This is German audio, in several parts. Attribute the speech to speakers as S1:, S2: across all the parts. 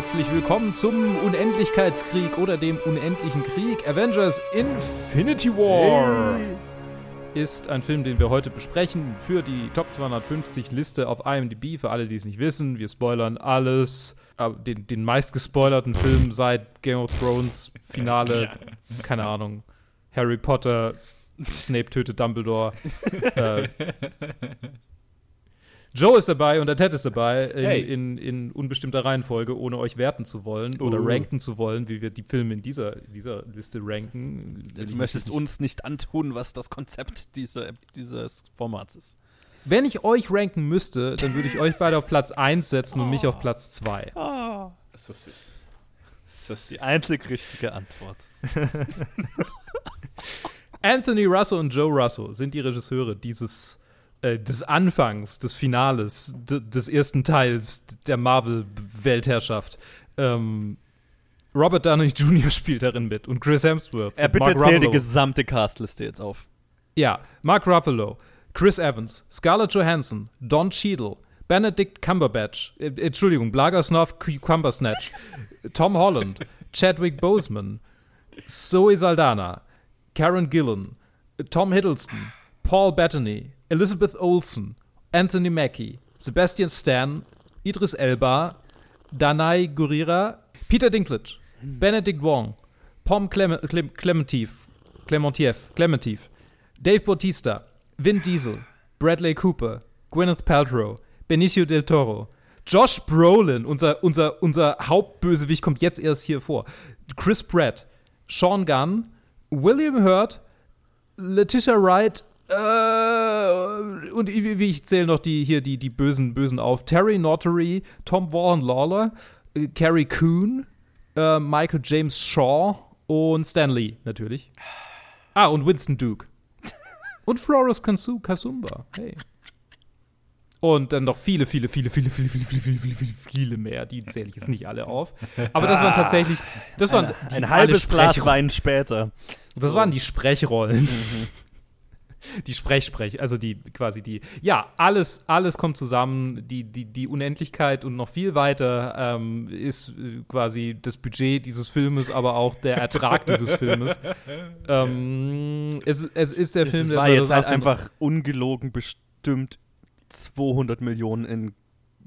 S1: herzlich willkommen zum Unendlichkeitskrieg oder dem unendlichen Krieg. Avengers Infinity War ist ein Film, den wir heute besprechen für die Top 250 Liste auf IMDb. Für alle, die es nicht wissen, wir spoilern alles. Aber den, den meist gespoilerten Film seit Game of Thrones Finale, keine Ahnung, Harry Potter, Snape tötet Dumbledore. äh, Joe ist dabei und der Ted ist dabei in,
S2: Hey.
S1: in, in unbestimmter Reihenfolge, ohne euch werten zu wollen oder
S2: Uh.
S1: ranken zu wollen, wie wir die Filme in dieser, dieser Liste ranken.
S3: Du möchtest uns nicht antun, was das Konzept dieser, dieses Formats ist.
S1: Wenn ich euch ranken müsste, dann würde ich euch beide auf Platz 1 setzen und mich auf Platz 2.
S2: So süß. So süß.
S3: Die einzig richtige Antwort.
S1: Anthony Russo und Joe Russo sind die Regisseure dieses äh, des Anfangs, des Finales, des ersten Teils der Marvel-Weltherrschaft. Ähm, Robert Downey Jr. spielt darin mit und Chris Hemsworth.
S3: Er bitte
S1: Mark
S3: zähl die gesamte Castliste jetzt auf.
S1: Ja, Mark Ruffalo, Chris Evans, Scarlett Johansson, Don Cheadle, Benedict Cumberbatch, äh, Entschuldigung, Blagersnov Cumbersnatch, Tom Holland, Chadwick Boseman, Zoe Saldana, Karen Gillan, Tom Hiddleston, Paul Bettany, Elizabeth Olsen, Anthony Mackie, Sebastian Stan, Idris Elba, Danai Gurira, Peter Dinklage, Benedict Wong, Pom Clem Clem Clementif, Dave Bautista, Vin Diesel, Bradley Cooper, Gwyneth Paltrow, Benicio del Toro, Josh Brolin, unser, unser, unser Hauptbösewicht kommt jetzt erst hier vor, Chris Pratt, Sean Gunn, William Hurt, Letitia Wright, äh, und wie, wie ich zähle noch die hier die, die bösen Bösen auf. Terry Notary, Tom Vaughan Lawler, äh, Carrie Coon, äh, Michael James Shaw und Stan Lee natürlich. Ah, und Winston Duke. Und Flores Kasumba. Hey. Und dann noch viele, viele, viele, viele, viele, viele, viele, viele, viele, viele, viele mehr. Die zähle ich jetzt nicht alle auf. Aber das waren tatsächlich, das waren
S3: Ein
S1: alle
S3: halbes Glas Wein später.
S1: das waren die Sprechrollen. Die Sprechsprech, also die quasi die. Ja, alles, alles kommt zusammen. Die, die, die Unendlichkeit und noch viel weiter ähm, ist äh, quasi das Budget dieses Filmes, aber auch der Ertrag dieses Filmes. Ähm, es, es ist der Film, der
S3: war jetzt halt
S1: 2018
S3: einfach ungelogen bestimmt 200 Millionen in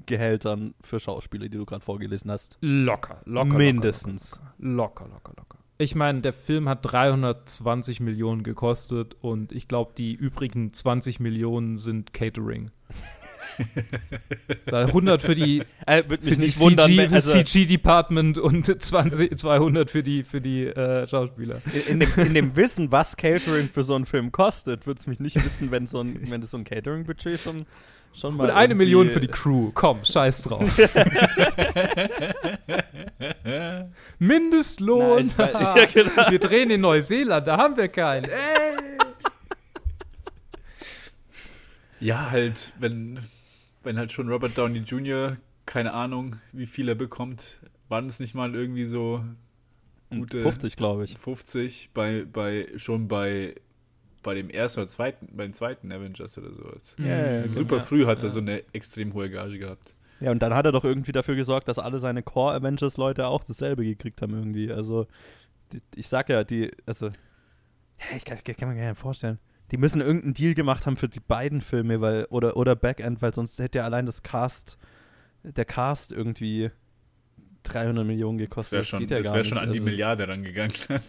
S3: Gehältern für Schauspieler, die du gerade vorgelesen hast.
S1: locker, locker.
S3: Mindestens.
S1: Locker, locker, locker. locker. Ich meine, der Film hat 320 Millionen gekostet und ich glaube, die übrigen 20 Millionen sind Catering. Da 100 für die,
S3: Äh,
S1: für
S3: mich
S1: die
S3: nicht wundern,
S1: CG, für
S3: also
S1: CG-Department und 20, 200 für die, für die äh, Schauspieler.
S3: in, dem, in dem Wissen, was Catering für so einen Film kostet, würde es mich nicht wissen, wenn so ein, wenn das so ein Catering-Budget schon, schon mal
S1: Und eine Million für die Crew. Komm, scheiß drauf. Mindestlohn.
S3: Weiß- ja, genau.
S1: Wir drehen in Neuseeland, da haben wir keinen. Ey.
S2: Ja, halt, wenn, wenn halt schon Robert Downey Jr., keine Ahnung, wie viel er bekommt, waren es nicht mal irgendwie so gute
S3: 50, glaube ich.
S2: 50 bei, bei, schon bei, bei dem ersten oder zweiten, bei den zweiten Avengers oder sowas.
S3: Ja, ja, ja,
S2: Super
S1: Ja.
S2: früh hat
S1: Ja.
S2: er so eine extrem hohe Gage gehabt.
S3: Ja, und dann hat er doch irgendwie dafür gesorgt, dass alle seine Core-Avengers-Leute auch dasselbe gekriegt haben irgendwie. Also, die, ich sag ja, die, also, ich kann, kann mir gar nicht vorstellen. Die müssen irgendeinen Deal gemacht haben für die beiden Filme, weil, oder, oder Backend, weil sonst hätte ja allein das Cast, der Cast irgendwie 300 Millionen
S2: Das
S3: gekostet.
S2: wäre schon,
S3: geht ja
S2: das wär schon an die
S3: Also-
S2: Milliarde rangegangen.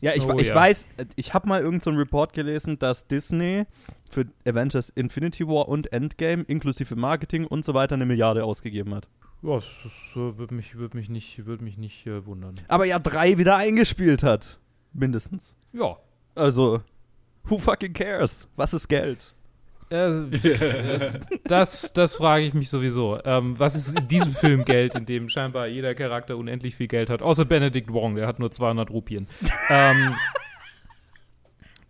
S3: Ja, ich,
S1: Oh,
S3: ich
S1: ja.
S3: weiß, äh, ich habe mal irgendeinen so einen Report gelesen, dass Disney für Avengers Infinity War und Endgame inklusive Marketing und so weiter eine Milliarde ausgegeben hat.
S1: Ja, das, das äh, würde mich, würd mich nicht, würd mich nicht äh, wundern.
S3: Aber ja drei wieder eingespielt hat. Mindestens.
S1: Ja.
S3: Also, who fucking cares? Was ist Geld?
S1: Äh, das das frage ich mich sowieso. Ähm, was ist in diesem Film Geld, in dem scheinbar jeder Charakter unendlich viel Geld hat? Außer Benedict Wong, der hat nur 200 Rupien. ähm,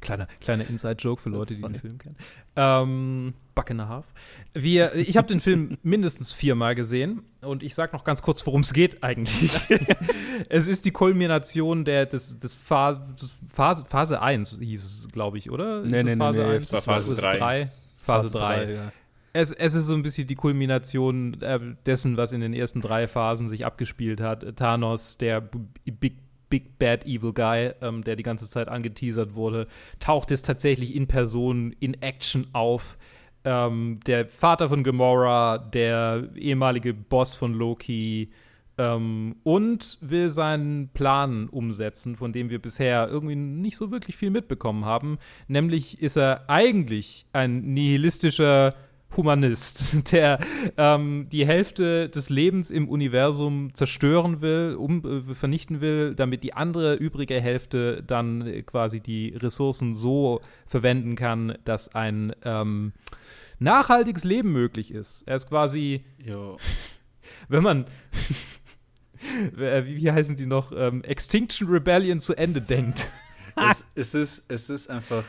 S1: kleiner, kleiner Inside-Joke für Leute, die den Film kennen. Ähm, Buck and a Half. Wir, ich habe den Film mindestens viermal gesehen und ich sage noch ganz kurz, worum es geht eigentlich. es ist die Kulmination der, des, des, Pha des Phase, Phase 1, hieß es, glaube ich, oder?
S3: Nee,
S1: Ist
S3: nee, nee,
S1: Phase
S3: nee,
S1: 1?
S2: das war Phase
S1: Ist es
S2: drei.
S1: drei? Phase 3.
S3: ja.
S1: es, es ist so ein bisschen die Kulmination äh, dessen, was in den ersten drei Phasen sich abgespielt hat. Thanos, der Big, Big Bad Evil Guy, ähm, der die ganze Zeit angeteasert wurde, taucht es tatsächlich in Person, in Action auf. Ähm, der Vater von Gamora, der ehemalige Boss von Loki, ähm, und will seinen Plan umsetzen, von dem wir bisher irgendwie nicht so wirklich viel mitbekommen haben. Nämlich ist er eigentlich ein nihilistischer Humanist, der ähm, die Hälfte des Lebens im Universum zerstören will, um, äh, vernichten will, damit die andere übrige Hälfte dann äh, quasi die Ressourcen so verwenden kann, dass ein ähm, nachhaltiges Leben möglich ist. Er ist quasi,
S2: Jo.
S1: wenn man wie, wie heißen die noch, ähm, Extinction Rebellion zu Ende denkt.
S2: es, es, ist, es ist einfach.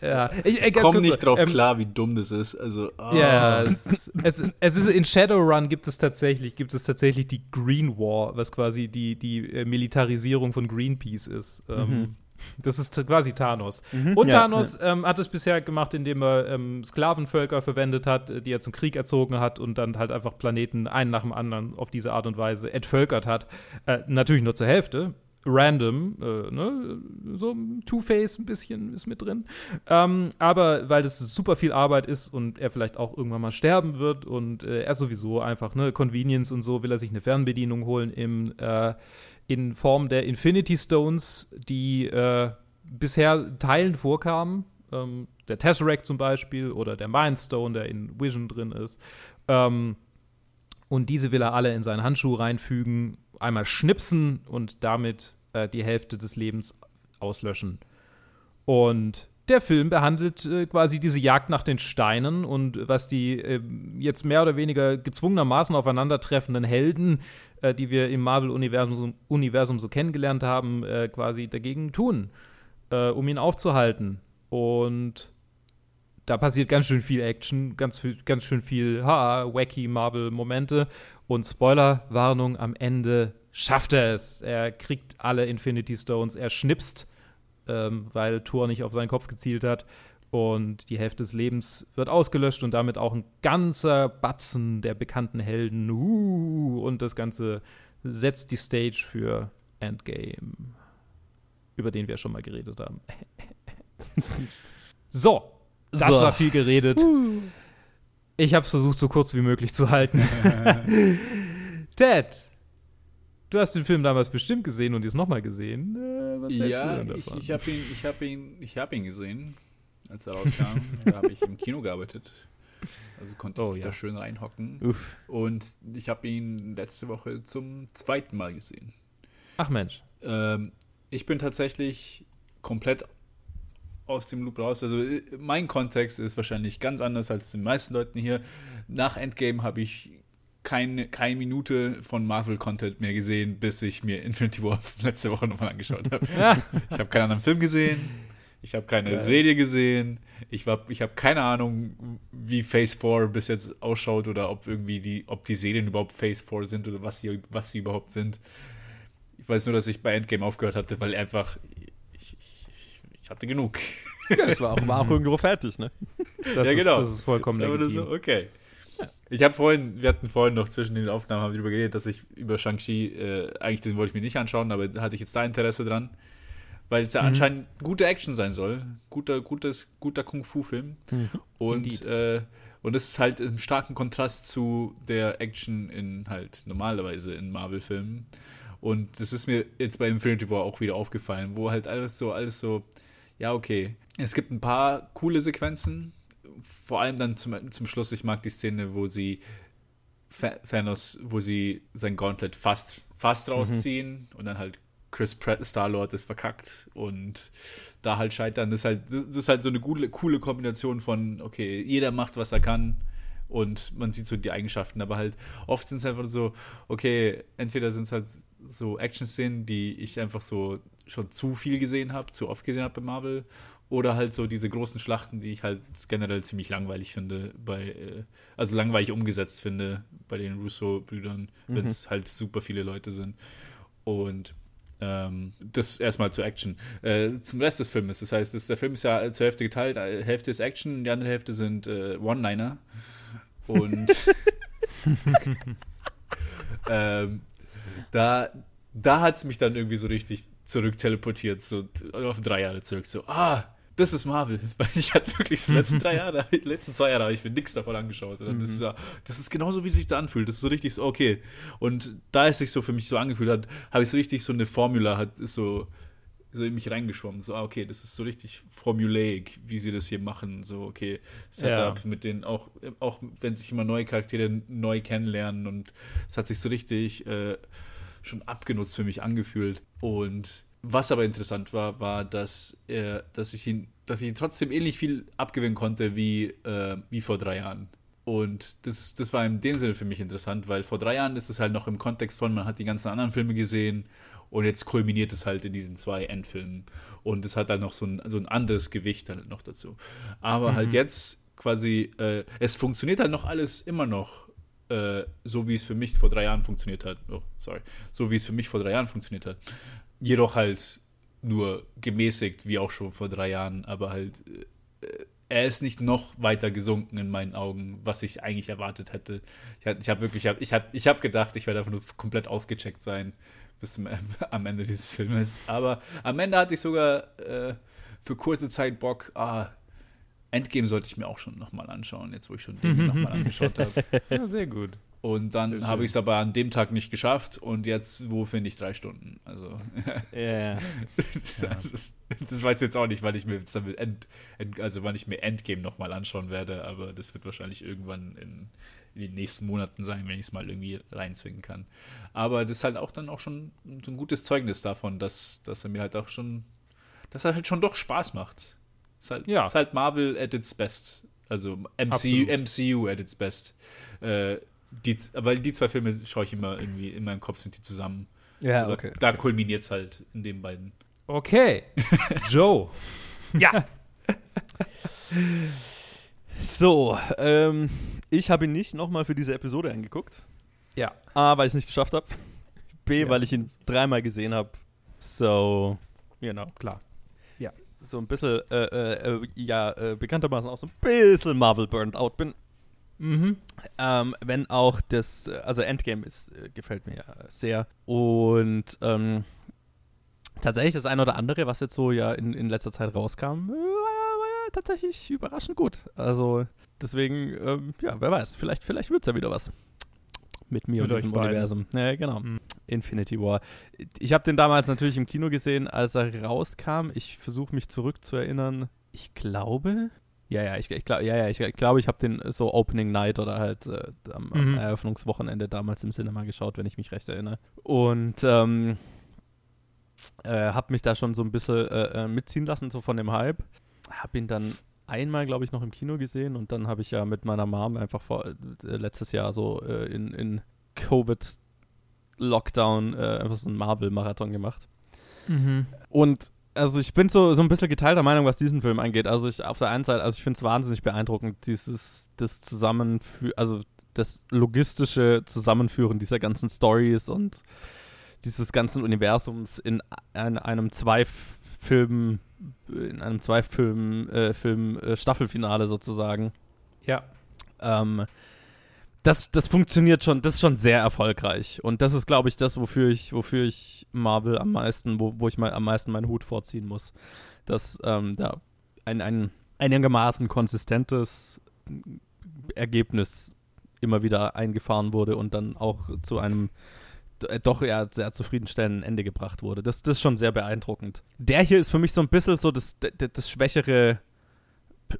S1: Ja, ich,
S2: Ich komme nicht drauf klar, wie dumm das ist. Also, ah.
S1: Ja, es, es, es ist in Shadowrun gibt es tatsächlich gibt es tatsächlich die Green War, was quasi die die äh, Militarisierung von Greenpeace ist. Ähm,
S3: Mhm.
S1: Das ist quasi Thanos.
S3: Mhm,
S1: Und
S3: ja,
S1: Thanos Ähm, hat es bisher gemacht, indem er ähm, Sklavenvölker verwendet hat, äh, die er zum Krieg erzogen hat und dann halt einfach Planeten einen nach dem anderen auf diese Art und Weise entvölkert hat. Äh, natürlich nur zur Hälfte. Random, äh, ne? so Two-Face ein bisschen ist mit drin. Ähm, aber weil das super viel Arbeit ist und er vielleicht auch irgendwann mal sterben wird und äh, er sowieso einfach, ne, Convenience und so, will er sich eine Fernbedienung holen im, äh, in Form der Infinity Stones, die äh, bisher Teilen vorkamen. Ähm, der Tesseract zum Beispiel oder der Mind Stone, der in Vision drin ist. Ähm, und diese will er alle in seinen Handschuh reinfügen, einmal schnipsen und damit äh, die Hälfte des Lebens auslöschen. Und der Film behandelt äh, quasi diese Jagd nach den Steinen und was die äh, jetzt mehr oder weniger gezwungenermaßen aufeinandertreffenden Helden, äh, die wir im Marvel-Universum Universum so kennengelernt haben, äh, quasi dagegen tun, äh, um ihn aufzuhalten. Und da passiert ganz schön viel Action, ganz, ganz schön viel ha, wacky Marvel-Momente. Und Spoiler-Warnung, am Ende schafft er es. Er kriegt alle Infinity Stones, er schnipst, ähm, weil Thor nicht auf seinen Kopf gezielt hat. Und die Hälfte des Lebens wird ausgelöscht und damit auch ein ganzer Batzen der bekannten Helden. Uh, und das Ganze setzt die Stage für Endgame, über den wir schon mal geredet haben. so, das
S3: So.
S1: war viel geredet. Ich habe es versucht, so kurz wie möglich zu halten. Ted, du hast den Film damals bestimmt gesehen und jetzt nochmal gesehen. Äh, was hältst
S2: ja,
S1: du denn
S2: ich,
S1: davon?
S2: ich habe ihn, ich hab ihn, ich hab ihn gesehen, als er rauskam. da habe ich im Kino gearbeitet. Also konnte
S1: Oh,
S2: ich
S1: ja.
S2: da schön reinhocken.
S3: Uff.
S2: Und ich habe ihn letzte Woche zum zweiten Mal gesehen.
S1: Ach Mensch.
S2: Ähm, ich bin tatsächlich komplett aus dem Loop raus. Also äh, mein Kontext ist wahrscheinlich ganz anders als den meisten Leuten hier. Nach Endgame habe ich keine, keine Minute von Marvel-Content mehr gesehen, bis ich mir Infinity War letzte Woche nochmal angeschaut habe.
S1: Ja,
S2: Ich habe keinen anderen Film gesehen. Ich habe keine
S1: Geil.
S2: Serie gesehen. Ich, war- ich habe keine Ahnung, wie Phase 4 bis jetzt ausschaut oder ob irgendwie die, ob die Serien überhaupt Phase 4 sind oder was sie, was sie überhaupt sind. Ich weiß nur, dass ich bei Endgame aufgehört hatte, weil einfach ich, ich, ich hatte genug.
S3: Ja, das war auch, war auch irgendwo fertig, ne?
S1: das,
S2: Ja,
S1: ist,
S2: genau.
S1: das ist vollkommen
S2: Das ist einfach
S1: legitim.
S2: so, okay. Ich habe vorhin, wir hatten vorhin noch zwischen den Aufnahmen haben darüber geredet, dass ich über Shang-Chi, äh, eigentlich den wollte ich mir nicht anschauen, aber da hatte ich jetzt da Interesse dran, weil es ja
S1: Mhm.
S2: anscheinend gute Action sein soll, guter, gutes, guter Kung-Fu-Film und
S1: Indeed.
S2: äh, und es ist halt im starken Kontrast zu der Action in halt normalerweise in Marvel-Filmen und das ist mir jetzt bei Infinity War auch wieder aufgefallen, wo halt alles so, alles so, ja okay, es gibt ein paar coole Sequenzen, vor allem dann zum, zum Schluss, ich mag die Szene, wo sie Thanos, wo sie sein Gauntlet fast, fast rausziehen und dann halt Chris Pratt, Star-Lord ist verkackt und da halt scheitern. Das ist halt, das ist halt so eine coole, coole Kombination von, okay, jeder macht, was er kann und man sieht so die Eigenschaften, aber halt oft sind es einfach so, okay, entweder sind es halt so Action-Szenen, die ich einfach so schon zu viel gesehen habe, zu oft gesehen habe bei Marvel oder halt so diese großen Schlachten, die ich halt generell ziemlich langweilig finde, bei, äh, also langweilig umgesetzt finde bei den Russo-Brüdern, wenn es halt super viele Leute sind. Und ähm, das erstmal zur Action. Äh, zum Rest des Filmes. Das heißt, das, der Film ist ja zur Hälfte geteilt. Äh, Hälfte ist Action, die andere Hälfte sind äh, One-Liner. Und ähm, da, da hat es mich dann irgendwie so richtig zurückteleportiert, so auf drei Jahre zurück. So, ah, das ist Marvel. Weil ich hatte wirklich die letzten drei Jahre, die letzten zwei Jahre habe ich mir nichts davon angeschaut. Und das, ist ja, das ist genauso, wie es sich da anfühlt. Das ist so richtig so, okay. Und da es sich so für mich so angefühlt hat, habe ich so richtig so eine Formula, hat, ist so, so in mich reingeschwommen. So, ah, okay, das ist so richtig formulaic, wie sie das hier machen. So, okay, Setup
S1: Ja.
S2: mit den, auch, auch wenn sich immer neue Charaktere neu kennenlernen und es hat sich so richtig äh, schon abgenutzt für mich angefühlt. Und was aber interessant war, war, dass, äh, dass, ich ihn, dass ich ihn trotzdem ähnlich viel abgewinnen konnte wie, äh, wie vor drei Jahren. Und das, das war in dem Sinne für mich interessant, weil vor drei Jahren ist es halt noch im Kontext von, man hat die ganzen anderen Filme gesehen und jetzt kulminiert es halt in diesen zwei Endfilmen. Und es hat dann noch so ein, so ein anderes Gewicht halt noch dazu. Aber halt jetzt quasi, äh, es funktioniert halt noch alles immer noch äh, so, wie es für mich vor drei Jahren funktioniert hat. Oh, sorry. So wie es für mich vor drei Jahren funktioniert hat. Jedoch halt nur gemäßigt, wie auch schon vor drei Jahren, aber halt, äh, er ist nicht noch weiter gesunken in meinen Augen, was ich eigentlich erwartet hätte. Ich, ich habe wirklich, ich habe ich hab, gedacht, ich werde einfach nur komplett ausgecheckt sein bis zum, am Ende dieses Filmes. Aber am Ende hatte ich sogar äh, für kurze Zeit Bock, ah, Endgame sollte ich mir auch schon nochmal anschauen, jetzt wo ich schon den nochmal angeschaut habe.
S1: Ja, sehr gut.
S2: Und dann habe ich es aber an dem Tag nicht geschafft und jetzt, wo finde ich drei Stunden? Also,
S3: Ja.
S2: das, ist- das weiß ich jetzt auch nicht, weil ich mir jetzt damit End, End, also wann ich mir Endgame nochmal anschauen werde, aber das wird wahrscheinlich irgendwann in, in den nächsten Monaten sein, wenn ich es mal irgendwie reinzwingen kann. Aber das ist halt auch dann auch schon so ein gutes Zeugnis davon, dass, dass er mir halt auch schon, dass er halt schon doch Spaß macht. Ist halt,
S1: Ja.
S2: ist halt Marvel at its best. Also MCU,
S1: Absolut.
S2: MCU at its best. Äh, die, weil die zwei Filme schaue ich immer irgendwie, in meinem Kopf sind die zusammen.
S3: Ja,
S2: So,
S3: okay.
S2: Da kulminiert es halt in den beiden.
S1: Okay. Joe.
S3: Ja. so, ähm, ich habe ihn nicht nochmal für diese Episode angeguckt.
S1: Ja.
S3: A, weil ich es nicht geschafft habe. B,
S1: Ja.
S3: weil ich ihn dreimal gesehen habe. So, know.
S1: Klar.
S3: So ein bisschen, äh, äh, äh, ja, äh, bekanntermaßen auch so ein bisschen Marvel burned out bin.
S1: Mhm.
S3: Ähm, wenn auch das, äh, also Endgame ist, äh, gefällt mir ja sehr. Und ähm, tatsächlich das eine oder andere, was jetzt so ja in, in letzter Zeit rauskam, äh, war, ja, war ja tatsächlich überraschend gut. Also deswegen, ähm, ja, wer weiß, vielleicht, vielleicht wird es ja wieder was. Mit mir
S1: Mit
S3: und diesem
S1: beiden.
S3: Universum. Ja, genau.
S1: Mhm.
S3: Infinity War. Ich habe den damals natürlich im Kino gesehen, als er rauskam. Ich versuche mich zurückzuerinnern. Ich glaube, ja, ja, ich, ich, glaub, ja, ja, ich, ich glaube, ich habe den so Opening Night oder halt äh, am, am
S1: Mhm.
S3: Eröffnungswochenende damals im Cinema geschaut, wenn ich mich recht erinnere. Und ähm, äh, habe mich da schon so ein bisschen äh, äh, mitziehen lassen, so von dem Hype. Habe ihn dann einmal, glaube ich, noch im Kino gesehen und dann habe ich ja mit meiner Mom einfach vor, äh, letztes Jahr so äh, in, in Covid-Lockdown äh, einfach so einen Marvel-Marathon gemacht.
S1: Mhm.
S3: Und also ich bin so, so ein bisschen geteilter Meinung, was diesen Film angeht. Also ich auf der einen Seite, also ich finde es wahnsinnig beeindruckend, dieses, das Zusammenführen, also das logistische Zusammenführen dieser ganzen Stories und dieses ganzen Universums in ein, einem Zwei-Film, in einem Zwei-Film, äh, Film, äh, Staffelfinale sozusagen.
S1: Ja.
S3: Ähm, das, das funktioniert schon, das ist schon sehr erfolgreich. Und das ist, glaube ich, das, wofür ich, wofür ich Marvel am meisten, wo, wo ich mal am meisten meinen Hut vorziehen muss. Dass ähm, da ein, ein einigermaßen konsistentes Ergebnis immer wieder eingefahren wurde und dann auch zu einem d- doch ja sehr zufriedenstellenden Ende gebracht wurde. Das, das ist schon sehr beeindruckend. Der hier ist für mich so ein bisschen so das, d- d- das schwächere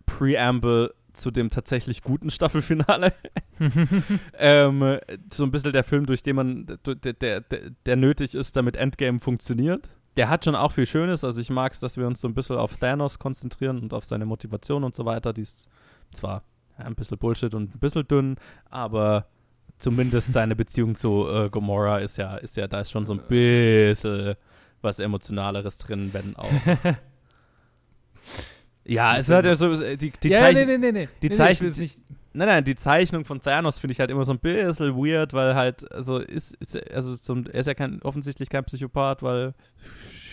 S3: Preamble zu dem tatsächlich guten Staffelfinale. ähm, so ein bisschen der Film, durch den man, der, der, der, nötig ist, damit Endgame funktioniert. Der hat schon auch viel Schönes. Also ich mag es, dass wir uns so ein bisschen auf Thanos konzentrieren und auf seine Motivation und so weiter. Die ist zwar ein bisschen Bullshit und ein bisschen dünn, aber zumindest seine Beziehung zu äh, Gamora ist ja, ist ja, da ist schon so ein bisschen was Emotionaleres drin, wenn auch. ja, es hat ja so, die, die
S1: ja,
S3: Zeichen,
S1: nee, nee, nee, nee.
S3: die
S1: nee, nee,
S3: Zeichen-
S1: jetzt nicht.
S3: Nein, nein, die Zeichnung von Thanos finde ich halt immer so ein bisschen weird, weil halt, also ist, ist also so, ein- er ist ja kein, offensichtlich kein Psychopath, weil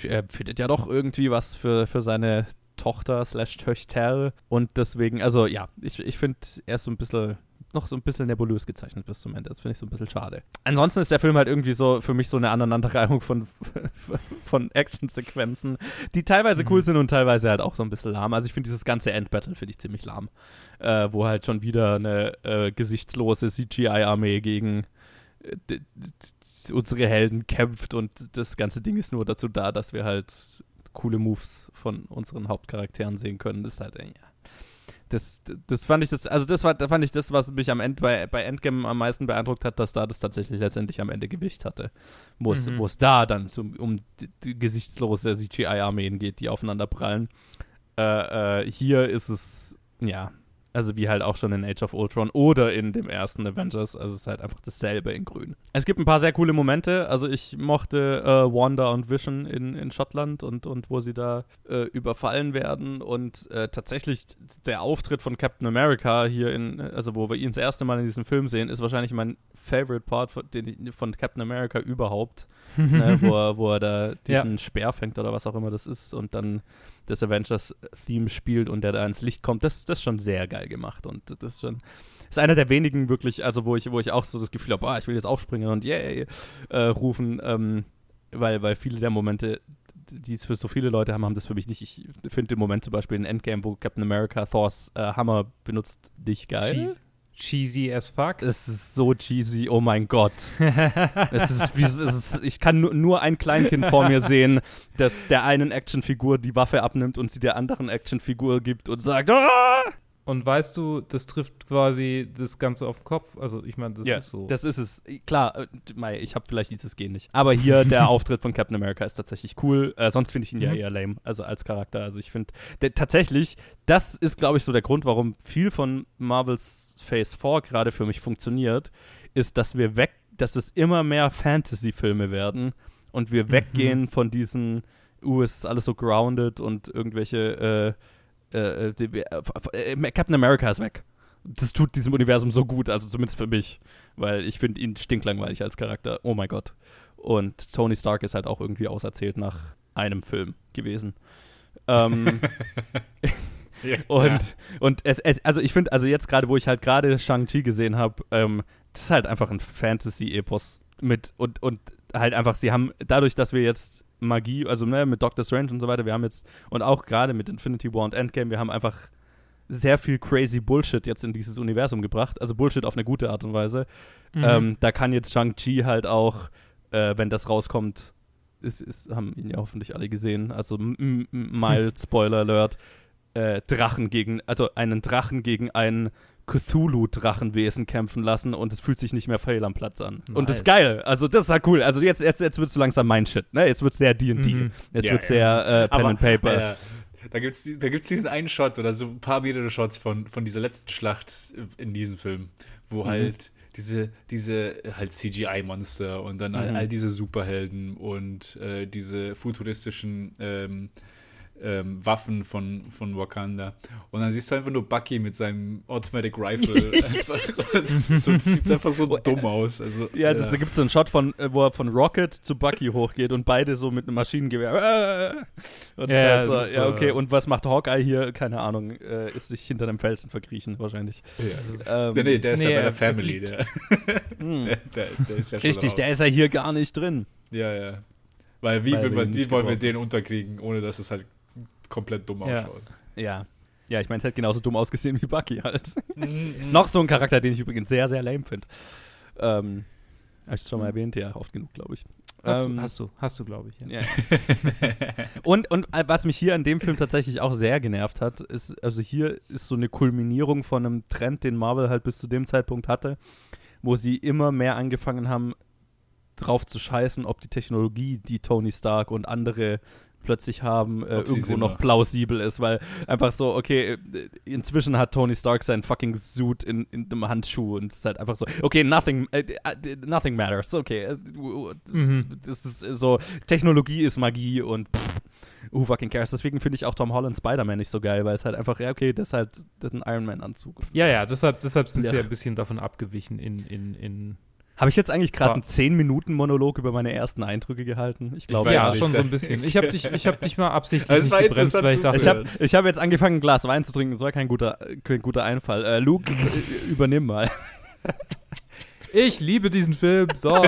S3: er findet ja doch irgendwie was für, für seine Tochter slash Töchter und deswegen, also ja, ich, ich finde, er ist so ein bisschen, noch so ein bisschen nebulös gezeichnet bis zum Ende. Das finde ich so ein bisschen schade. Ansonsten ist der Film halt irgendwie so für mich so eine Aneinanderreihung von, von Actionsequenzen, die teilweise cool sind und teilweise halt auch so ein bisschen lahm. Also ich finde dieses ganze Endbattle finde ich ziemlich lahm. Äh, wo halt schon wieder eine äh, gesichtslose CGI-Armee gegen äh, unsere Helden kämpft und das ganze Ding ist nur dazu da, dass wir halt coole Moves von unseren Hauptcharakteren sehen können. Das ist halt, äh, ja das, das fand ich das, also das war, fand ich das, was mich am Ende bei, bei Endgame am meisten beeindruckt hat, dass da das tatsächlich letztendlich am Ende Gewicht hatte. Wo es, mhm. da dann zum, um die, die gesichtslose CGI-Armeen geht, die aufeinander prallen. Äh, äh, hier ist es, ja, also wie halt auch schon in Age of Ultron oder in dem ersten Avengers. Also es ist halt einfach dasselbe in grün. Es gibt ein paar sehr coole Momente. Also ich mochte äh, Wanda und Vision in, in Schottland und, und wo sie da äh, überfallen werden. Und äh, tatsächlich der Auftritt von Captain America hier in, also wo wir ihn das erste Mal in diesem Film sehen, ist wahrscheinlich mein Favorite Part von, den, von Captain America überhaupt. ne, wo, er, wo er da diesen ja. Speer fängt oder was auch immer das ist und dann das Avengers-Theme spielt und der da ins Licht kommt, das, das ist schon sehr geil gemacht. Und das ist schon ist einer der wenigen wirklich, also wo ich, wo ich auch so das Gefühl habe, ah, ich will jetzt aufspringen und yay äh, rufen, ähm, weil, weil viele der Momente, die es für so viele Leute haben, haben das für mich nicht. Ich finde den Moment zum Beispiel in Endgame, wo Captain America Thors äh, Hammer benutzt, nicht geil.
S1: Cheese cheesy as fuck.
S3: Es ist so cheesy, oh mein Gott. es ist, wie, es ist, ich kann nur, nur ein Kleinkind vor mir sehen, das der einen Actionfigur die Waffe abnimmt und sie der anderen Actionfigur gibt und sagt, ah!
S1: Und weißt du, das trifft quasi das Ganze auf den Kopf. Also, ich meine, das ja, ist so.
S3: Das ist es. Klar, äh, ich habe vielleicht dieses Gen nicht. Aber hier der Auftritt von Captain America ist tatsächlich cool. Äh, sonst finde ich ihn mhm. ja eher lame, also als Charakter. Also, ich finde tatsächlich, das ist, glaube ich, so der Grund, warum viel von Marvels Phase 4 gerade für mich funktioniert, ist, dass wir weg, dass es immer mehr Fantasy-Filme werden und wir mhm. weggehen von diesen, uh, es ist alles so grounded und irgendwelche, äh, äh, äh, die, äh, äh, Captain America ist weg. Das tut diesem Universum so gut, also zumindest für mich, weil ich finde ihn stinklangweilig als Charakter. Oh mein Gott. Und Tony Stark ist halt auch irgendwie auserzählt nach einem Film gewesen. Ähm, ja, und ja. und es, es, also ich finde, also jetzt gerade, wo ich halt gerade Shang-Chi gesehen habe, ähm, das ist halt einfach ein Fantasy-Epos mit und, und halt einfach, sie haben, dadurch, dass wir jetzt Magie, also ne, mit Doctor Strange und so weiter, wir haben jetzt, und auch gerade mit Infinity War und Endgame, wir haben einfach sehr viel crazy Bullshit jetzt in dieses Universum gebracht. Also Bullshit auf eine gute Art und Weise. Mhm. Ähm, da kann jetzt Shang-Chi halt auch, äh, wenn das rauskommt, ist, ist, haben ihn ja hoffentlich alle gesehen, also mild Spoiler Alert, äh, Drachen gegen, also einen Drachen gegen einen Cthulhu-Drachenwesen kämpfen lassen und es fühlt sich nicht mehr fehl am Platz an. Nice. Und das ist geil. Also, das ist halt cool. Also, jetzt, jetzt, jetzt wird es so langsam mein Shit. Ne? Jetzt wird es sehr DD. Mhm. Jetzt ja, wird es ja. sehr äh, Pen
S2: Aber,
S3: and Paper.
S2: Äh, da gibt es da gibt's diesen einen Shot oder so ein paar mehrere Shots von, von dieser letzten Schlacht in diesem Film, wo mhm. halt diese, diese halt CGI-Monster und dann mhm. all, all, diese Superhelden und äh, diese futuristischen ähm, ähm, Waffen von, von Wakanda. Und dann siehst du einfach nur Bucky mit seinem Automatic Rifle. das, so, das, sieht einfach so dumm aus. Also,
S3: ja, das, ja. da gibt es so einen Shot, von, äh, wo er von Rocket zu Bucky hochgeht und beide so mit einem Maschinengewehr. Und ja, halt so, ja, okay. Und was macht Hawkeye hier? Keine Ahnung. Äh, ist sich hinter einem Felsen verkriechen, wahrscheinlich.
S2: Ja, ähm, nee, nee, der ist nee, ja bei der Family. Der,
S3: hm. der, der, der, ist ja schon Richtig, raus. der ist ja hier gar nicht drin.
S2: Ja, ja. Weil wie, Weil wir, wie wollen wir den unterkriegen, ohne dass es halt komplett dumm
S3: ja.
S2: ausschaut.
S3: Ja. Ja, ich meine, es hätte genauso dumm ausgesehen wie Bucky halt. Mhm. Noch so ein Charakter, den ich übrigens sehr, sehr lame finde. Ähm, Habe ich schon mal erwähnt? Ja, oft genug, glaube ich.
S1: Hast, ähm, du, hast du, hast du, glaube ich. Ja.
S3: ja. und, und äh, was mich hier an dem Film tatsächlich auch sehr genervt hat, ist, also hier ist so eine Kulminierung von einem Trend, den Marvel halt bis zu dem Zeitpunkt hatte, wo sie immer mehr angefangen haben, drauf zu scheißen, ob die Technologie, die Tony Stark und andere plötzlich haben, äh, irgendwo noch plausibel ist, weil einfach so, okay, äh, inzwischen hat Tony Stark seinen fucking Suit in, in dem Handschuh und es ist halt einfach so, okay, nothing, uh, nothing matters, okay. Mhm. Das ist so, Technologie ist Magie und pff, who fucking cares. Deswegen finde ich auch Tom Holland Spider-Man nicht so geil, weil es halt einfach, ja, okay, das ist halt das ist ein Iron Man-Anzug.
S1: Ja, ja, deshalb, deshalb sind ja. sie ja ein bisschen davon abgewichen in, in, in
S3: Habe ich jetzt eigentlich gerade einen 10-Minuten-Monolog über meine ersten Eindrücke gehalten? Ich glaube,
S1: ja,
S2: nicht.
S1: schon so ein bisschen. Ich habe dich, ich hab dich mal absichtlich
S2: Also
S1: nicht
S2: war
S1: gebremst, weil ich dachte,
S3: Ich habe hab jetzt angefangen, ein Glas Wein zu trinken. Das war kein guter, kein guter Einfall. Äh, Luke, äh, übernimm mal.
S1: Ich liebe diesen Film. So.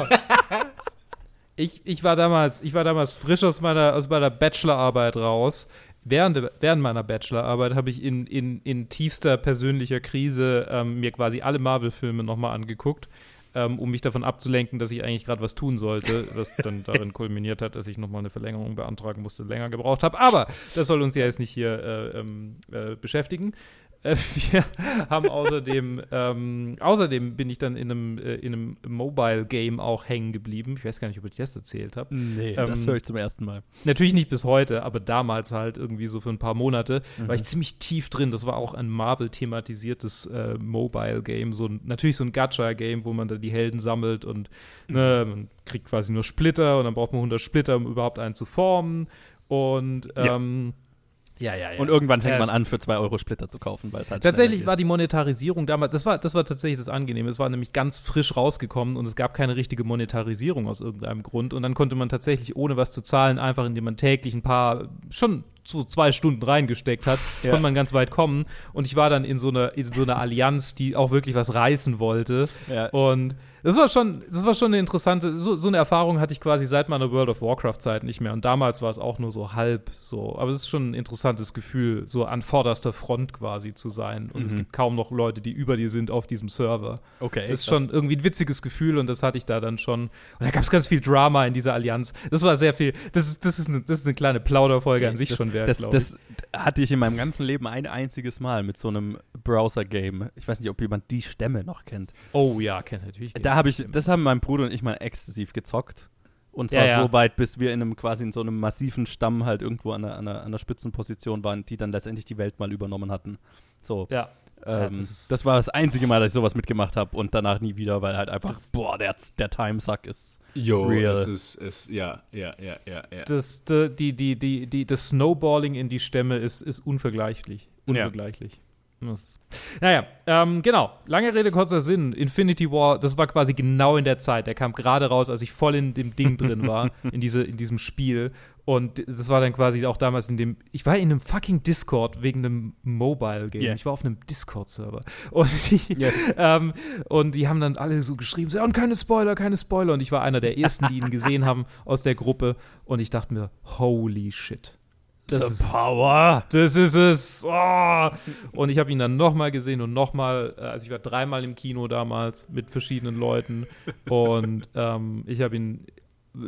S1: ich, ich, war damals, ich war damals frisch aus meiner, aus meiner Bachelorarbeit raus. Während, während meiner Bachelorarbeit habe ich in, in, in tiefster persönlicher Krise ähm, mir quasi alle Marvel-Filme nochmal angeguckt, ähm, um mich davon abzulenken, dass ich eigentlich gerade was tun sollte, was dann darin kulminiert hat, dass ich nochmal eine Verlängerung beantragen musste, länger gebraucht habe. Aber das soll uns ja jetzt nicht hier äh, ähm, äh, beschäftigen. Äh, wir haben außerdem, ähm, außerdem bin ich dann in einem, äh, in einem Mobile-Game auch hängen geblieben. Ich weiß gar nicht, ob ich das erzählt habe.
S3: Nee,
S1: Ähm,
S3: das höre ich zum ersten Mal.
S1: Natürlich nicht bis heute, aber damals halt irgendwie so für ein paar Monate war
S3: Mhm.
S1: ich ziemlich tief drin. Das war auch ein Marvel-thematisiertes äh, Mobile-Game. So ein, natürlich so ein Gacha-Game, wo man da die Helden sammelt und ne, man kriegt quasi nur Splitter und dann braucht man 100 Splitter, um überhaupt einen zu formen. Und ähm, ja, ja, ja.
S3: Und irgendwann fängt
S1: Ja,
S3: man an, für 2 Euro Splitter zu kaufen, weil es halt
S1: Tatsächlich war die Monetarisierung damals, das war, das war tatsächlich das Angenehme. Es war nämlich ganz frisch rausgekommen und es gab keine richtige Monetarisierung aus irgendeinem Grund. Und dann konnte man tatsächlich, ohne was zu zahlen, einfach indem man täglich ein paar, schon so zwei Stunden reingesteckt hat,
S3: Ja.
S1: konnte man ganz weit kommen. Und ich war dann in so einer in so einer Allianz, die auch wirklich was reißen wollte.
S3: Ja.
S1: Und das war schon, das war schon eine interessante, so, so eine Erfahrung hatte ich quasi seit meiner World of Warcraft-Zeit nicht mehr. Und damals war es auch nur so halb so. Aber es ist schon ein interessantes Gefühl, so an vorderster Front quasi zu sein. Und es
S3: Mhm.
S1: gibt kaum noch Leute, die über dir sind auf diesem Server.
S3: Okay.
S1: Das ist schon irgendwie ein witziges Gefühl und das hatte ich da dann schon. Und da gab es ganz viel Drama in dieser Allianz. Das war sehr viel, das ist, das ist, eine, das ist eine kleine Plauderfolge an sich
S3: das,
S1: schon wert,
S3: Das, das hatte ich in meinem ganzen Leben ein einziges Mal mit so einem Browser-Game. Ich weiß nicht, ob jemand die Stämme noch kennt.
S1: Oh ja, kennt natürlich.
S3: Da habe ich, das haben mein Bruder und ich mal exzessiv gezockt. Und zwar
S1: Ja, ja.
S3: so weit, bis wir in einem quasi in so einem massiven Stamm halt irgendwo an einer, an einer, an einer Spitzenposition waren, die dann letztendlich die Welt mal übernommen hatten. So.
S1: Ja. Ja,
S3: Ähm,
S1: das
S3: das, war das einzige Mal, dass ich sowas mitgemacht habe und danach nie wieder, weil halt einfach, boah, der, der Timesuck ist.
S2: Jo,
S3: Real.
S2: es ist, es, ja, ja, ja, ja, ja.
S1: das, die, die, die, die, das Snowballing in die Stämme ist, ist unvergleichlich.
S3: Ja.
S1: Unvergleichlich. Das, naja, ähm, genau. Lange Rede, kurzer Sinn. Infinity War, das war quasi genau in der Zeit. Der kam gerade raus, als ich voll in dem Ding drin war, in, diese, in diesem Spiel. Und das war dann quasi auch damals in dem, ich war in einem fucking Discord wegen einem Mobile-Game.
S3: Yeah.
S1: Ich war auf einem Discord-Server. Und die,
S3: Ja.
S1: ähm, und die haben dann alle so geschrieben, so, und keine Spoiler, keine Spoiler. Und ich war einer der ersten, die ihn gesehen haben aus der Gruppe. Und ich dachte mir, holy shit. Das ist,
S3: Power!
S1: das ist es. Oh. Und ich habe ihn dann nochmal gesehen und nochmal, also ich war dreimal im Kino damals mit verschiedenen Leuten. Und ähm, ich habe ihn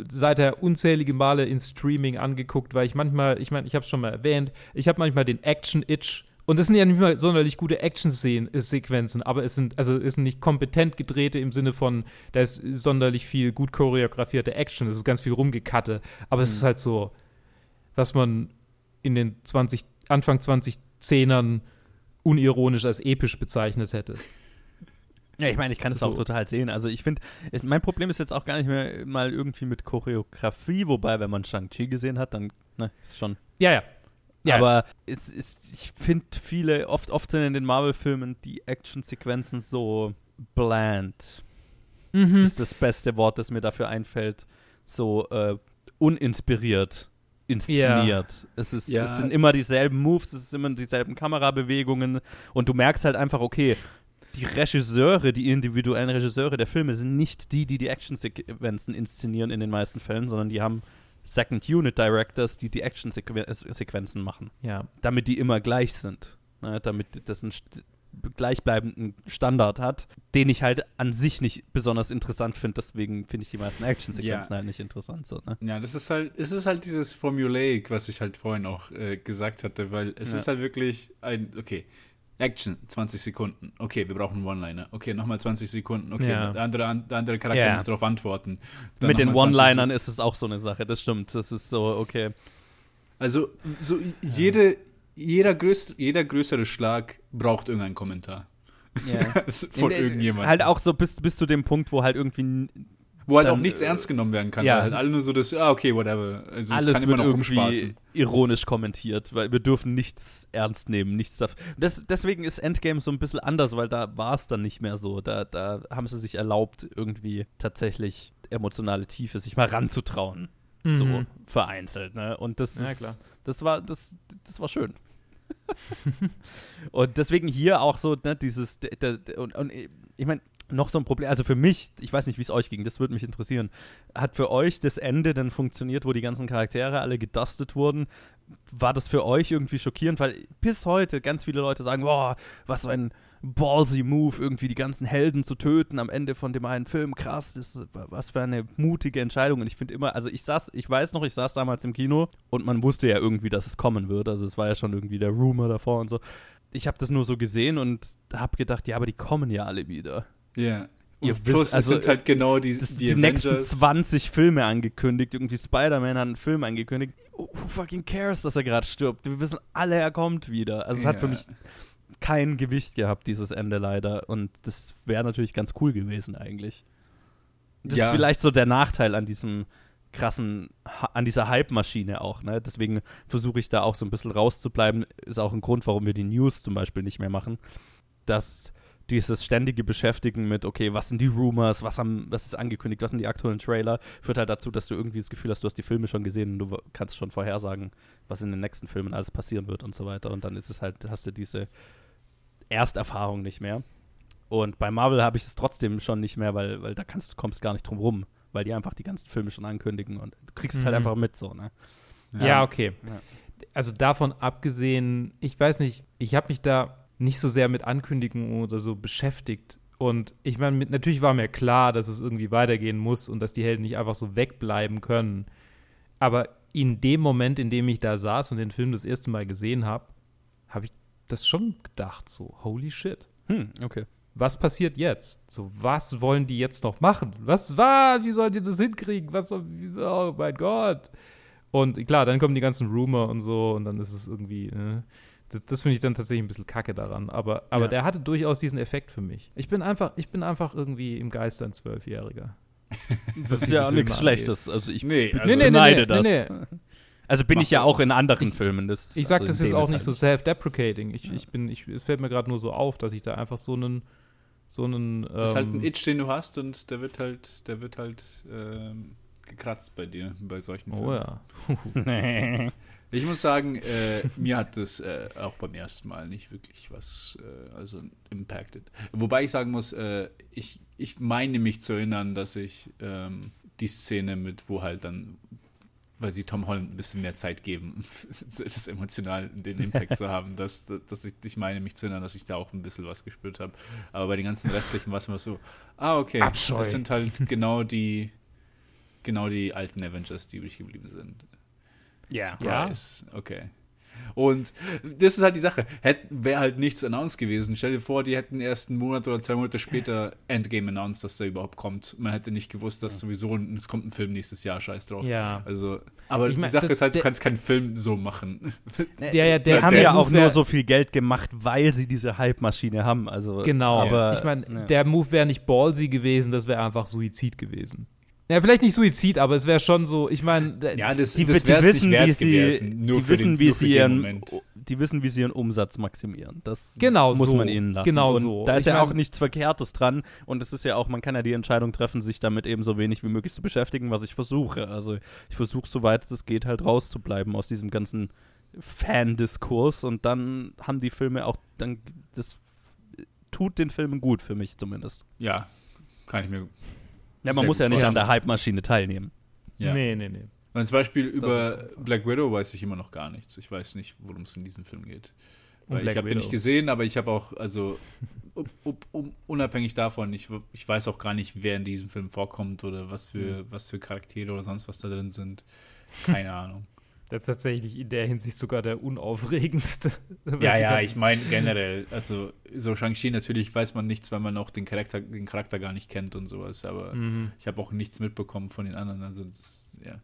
S1: seither unzählige Male in Streaming angeguckt, weil ich manchmal, ich meine, ich habe es schon mal erwähnt, ich habe manchmal den Action-Itch. Und das sind ja nicht mal sonderlich gute Action-Sequenzen, aber es sind, also es sind nicht kompetent gedrehte im Sinne von, da ist sonderlich viel gut choreografierte Action, es ist ganz viel rumgekatte, aber es ist halt so, was man in den 20, Anfang 2010ern unironisch als episch bezeichnet hätte.
S3: Ja, ich meine, ich kann das
S1: So.
S3: auch total sehen. Also ich finde, es- mein Problem ist jetzt auch gar nicht mehr mal irgendwie mit Choreografie, wobei, wenn man Shang-Chi gesehen hat, dann ne, ist schon.
S1: Ja, ja. Ja,
S3: Aber es ist, ich finde viele, oft, oft sind in den Marvel-Filmen die Action-Sequenzen so bland.
S1: mhm.
S3: Ist das beste Wort, das mir dafür einfällt. So äh, uninspiriert inszeniert. Es, ist,
S2: Ja.
S3: es sind immer dieselben Moves, es sind immer dieselben Kamerabewegungen und du merkst halt einfach, okay, die Regisseure, die individuellen Regisseure der Filme sind nicht die, die die Action-Sequenzen inszenieren in den meisten Fällen, sondern die haben Second Unit Directors, die die Action-Sequenzen machen,
S1: ja.
S3: damit die immer gleich sind. Ne, damit das st gleichbleibenden Standard hat, den ich halt an sich nicht besonders interessant finde. Deswegen finde ich die meisten Action-Sequenzen
S2: Ja.
S3: halt nicht interessant. So, ne?
S2: Ja, das ist halt, es ist halt dieses Formulaic, was ich halt vorhin auch äh, gesagt hatte, weil es
S3: Ja.
S2: ist halt wirklich ein, okay, Action, 20 Sekunden. Okay, wir brauchen einen One-Liner. Okay, nochmal 20 Sekunden. Okay,
S1: Ja.
S2: der, andere, der andere Charakter
S3: Ja.
S2: muss darauf antworten. Dann
S3: Mit den
S2: nochmal 20
S3: One-Linern ist es auch so eine Sache, das stimmt. Das ist so, okay.
S2: Also, so jede, jeder, größ, jeder größere Schlag braucht irgendeinen Kommentar.
S3: Ja.
S2: Von irgendjemandem.
S3: Halt auch so bis, bis zu dem Punkt, wo halt irgendwie
S2: Wo halt
S3: Dann,
S2: auch nichts
S3: äh,
S2: ernst genommen werden kann.
S3: ja.
S2: weil halt alle nur so das, ah, okay, whatever. Also ich
S3: alles
S2: kann immer
S3: wird
S2: noch
S3: irgendwie
S2: rumspaßen.
S3: ironisch kommentiert, weil wir dürfen nichts ernst nehmen, nichts dafür. Das, deswegen ist Endgame so ein bisschen anders, weil da war es dann nicht mehr so. Da, da haben sie sich erlaubt, irgendwie tatsächlich emotionale Tiefe sich mal ranzutrauen. So
S1: Mhm.
S3: vereinzelt, ne? Und das,
S1: Ja,
S3: ist- das war, das, das war schön. und deswegen hier auch so, ne, dieses, und, und ich meine, noch so ein Problem, also für mich, ich weiß nicht, wie es euch ging, das würde mich interessieren. Hat für euch das Ende dann funktioniert, wo die ganzen Charaktere alle gedustet wurden? War das für euch irgendwie schockierend? Weil bis heute ganz viele Leute sagen, boah, was so ein ballsy Move, irgendwie die ganzen Helden zu töten am Ende von dem einen Film, krass, das was für eine mutige Entscheidung. Und ich finde immer, also ich saß, ich weiß noch, ich saß damals im Kino und man wusste ja irgendwie, dass es kommen wird. Also es war ja schon irgendwie der Rumor davor und so. Ich habe das nur so gesehen und habe gedacht, ja, aber die kommen ja alle wieder.
S2: Ja.
S3: Ihr
S2: Und plus,
S3: wisst, also,
S2: es sind halt genau die,
S3: Das,
S2: die,
S3: die, nächsten
S2: Avengers.
S3: 20 Filme angekündigt. Irgendwie Spider-Man hat einen Film angekündigt. Who fucking cares, dass er gerade stirbt? Wir wissen alle, er kommt wieder. Also es hat für mich kein Gewicht gehabt, dieses Ende leider. Und das wäre natürlich ganz cool gewesen eigentlich. Das
S2: Ja.
S3: ist vielleicht so der Nachteil an diesem krassen, an dieser Hype-Maschine auch. Ne? Deswegen versuche ich da auch so ein bisschen rauszubleiben. Ist auch ein Grund, warum wir die News zum Beispiel nicht mehr machen. Dass dieses ständige Beschäftigen mit, okay, was sind die Rumors, was, haben, was ist angekündigt, was sind die aktuellen Trailer, führt halt dazu, dass du irgendwie das Gefühl hast, du hast die Filme schon gesehen und du kannst schon vorhersagen, was in den nächsten Filmen alles passieren wird und so weiter. Und dann ist es halt, hast du diese Ersterfahrung nicht mehr. Und bei Marvel habe ich es trotzdem schon nicht mehr, weil, weil da kannst, kommst gar nicht drum rum, weil die einfach die ganzen Filme schon ankündigen und du kriegst es halt
S1: Mhm.
S3: einfach mit so, ne?
S1: Ja, okay.
S3: Ja.
S1: Also davon abgesehen, ich weiß nicht, ich habe mich da nicht so sehr mit Ankündigungen oder so beschäftigt. Und ich meine, natürlich war mir klar, dass es irgendwie weitergehen muss und dass die Helden nicht einfach so wegbleiben können. Aber in dem Moment, in dem ich da saß und den Film das erste Mal gesehen habe, habe ich das schon gedacht, so, holy shit.
S3: Hm, okay.
S1: Was passiert jetzt? So, was wollen die jetzt noch machen? Was war? Wie sollen die das hinkriegen? Was soll, oh mein Gott. Und klar, dann kommen die ganzen Rumor und so und dann ist es irgendwie, äh, das, das finde ich dann tatsächlich ein bisschen kacke daran. Aber, aber
S3: Ja.
S1: der hatte durchaus diesen Effekt für mich. Ich bin einfach, ich bin einfach irgendwie im Geist ein Zwölfjähriger.
S3: Das ist ja auch nichts. Schlechtes. Also ich
S2: Nee, also- Nee,
S1: nee,
S3: beneide
S1: nee,
S3: das.
S1: nee,
S3: Also bin ich ja auch in anderen
S1: Ich-
S3: Filmen. Das,
S1: Ich sag,
S3: also
S1: das ist auch nicht so self-deprecating. Ich, ich bin, ich, es fällt mir gerade nur so auf, dass ich da einfach so einen, so einen,
S2: Das ist halt ein
S1: ähm,
S2: Itch, den du hast und der wird halt, der wird halt ähm, gekratzt bei dir, bei solchen
S1: oh
S2: Filmen.
S1: ja.
S2: Ich muss sagen, äh, mir hat das äh, auch beim ersten Mal nicht wirklich was, äh, also impacted. Wobei ich sagen muss, äh, ich, ich meine mich zu erinnern, dass ich ähm, die Szene mit, wo halt dann, weil sie Tom Holland ein bisschen mehr Zeit geben, das emotional den Impact zu haben, dass, dass ich, ich meine mich zu erinnern, dass ich da auch ein bisschen was gespürt habe. Aber bei den ganzen restlichen war es immer so, ah, okay,
S1: Abscheu.
S2: das sind halt genau die, genau die alten Avengers, die übrig geblieben sind.
S3: Ja.
S2: Surprise. Okay. Und das ist halt die Sache. Wäre halt nichts announced gewesen. Stell dir vor, die hätten erst einen Monat oder zwei Monate später Endgame announced, dass der überhaupt kommt. Man hätte nicht gewusst, dass sowieso ein, es kommt ein Film nächstes Jahr, scheiß drauf.
S1: Ja.
S2: Also, aber
S1: Ich mein,
S2: die Sache
S1: das-
S2: ist halt, du
S1: der-
S2: kannst keinen Film so machen.
S1: Der, ja,
S3: Die
S1: der,
S3: haben
S1: der
S3: ja auch nur so viel Geld gemacht, weil sie diese Hype-Maschine haben. Also,
S1: Genau,
S3: aber
S1: ich meine,
S3: ja.
S1: der Move wäre nicht ballsy gewesen, das wäre einfach Suizid gewesen. Ja, vielleicht nicht Suizid, aber es wäre schon so, ich meine,
S2: Ja, das,
S3: die,
S2: das
S3: die wissen, wie sie,
S2: gewesen. Nur
S3: die wissen,
S2: den,
S3: wie sie ihren,
S2: Moment.
S3: die wissen, wie sie ihren Umsatz maximieren. Das
S1: Genau
S3: muss
S1: so.
S3: man ihnen lassen.
S1: Genau
S3: und
S1: so.
S3: Da ist
S1: Ich
S3: ja
S1: mein-
S3: auch nichts Verkehrtes dran. Und es ist ja auch, man kann ja die Entscheidung treffen, sich damit eben so wenig wie möglich zu beschäftigen, was ich versuche. Also ich versuche, soweit es geht, halt rauszubleiben aus diesem ganzen Fan-Diskurs. Und dann haben die Filme auch, dann das tut den Filmen gut für mich zumindest.
S2: Ja, kann ich mir.
S3: Ja, man
S2: Sehr
S3: muss ja nicht an der Hype-Maschine teilnehmen.
S2: Ja.
S1: nee, nee, nee.
S2: Und zum Beispiel über Black Widow weiß ich immer noch gar nichts. Ich weiß nicht, worum es in diesem Film geht.
S1: Um
S2: ich habe den nicht gesehen, aber ich habe auch, also ob, um, unabhängig davon, ich, ich weiß auch gar nicht, wer in diesem Film vorkommt oder was für,
S1: Mhm.
S2: was für Charaktere oder sonst was da drin sind. Keine Ahnung.
S1: Das ist tatsächlich in der Hinsicht sogar der unaufregendste.
S2: ja, ja, ich meine generell, also so Shang-Chi natürlich weiß man nichts, weil man auch den Charakter, den Charakter gar nicht kennt und sowas, aber
S1: Mhm.
S2: ich habe auch nichts mitbekommen von den anderen, also das, ja.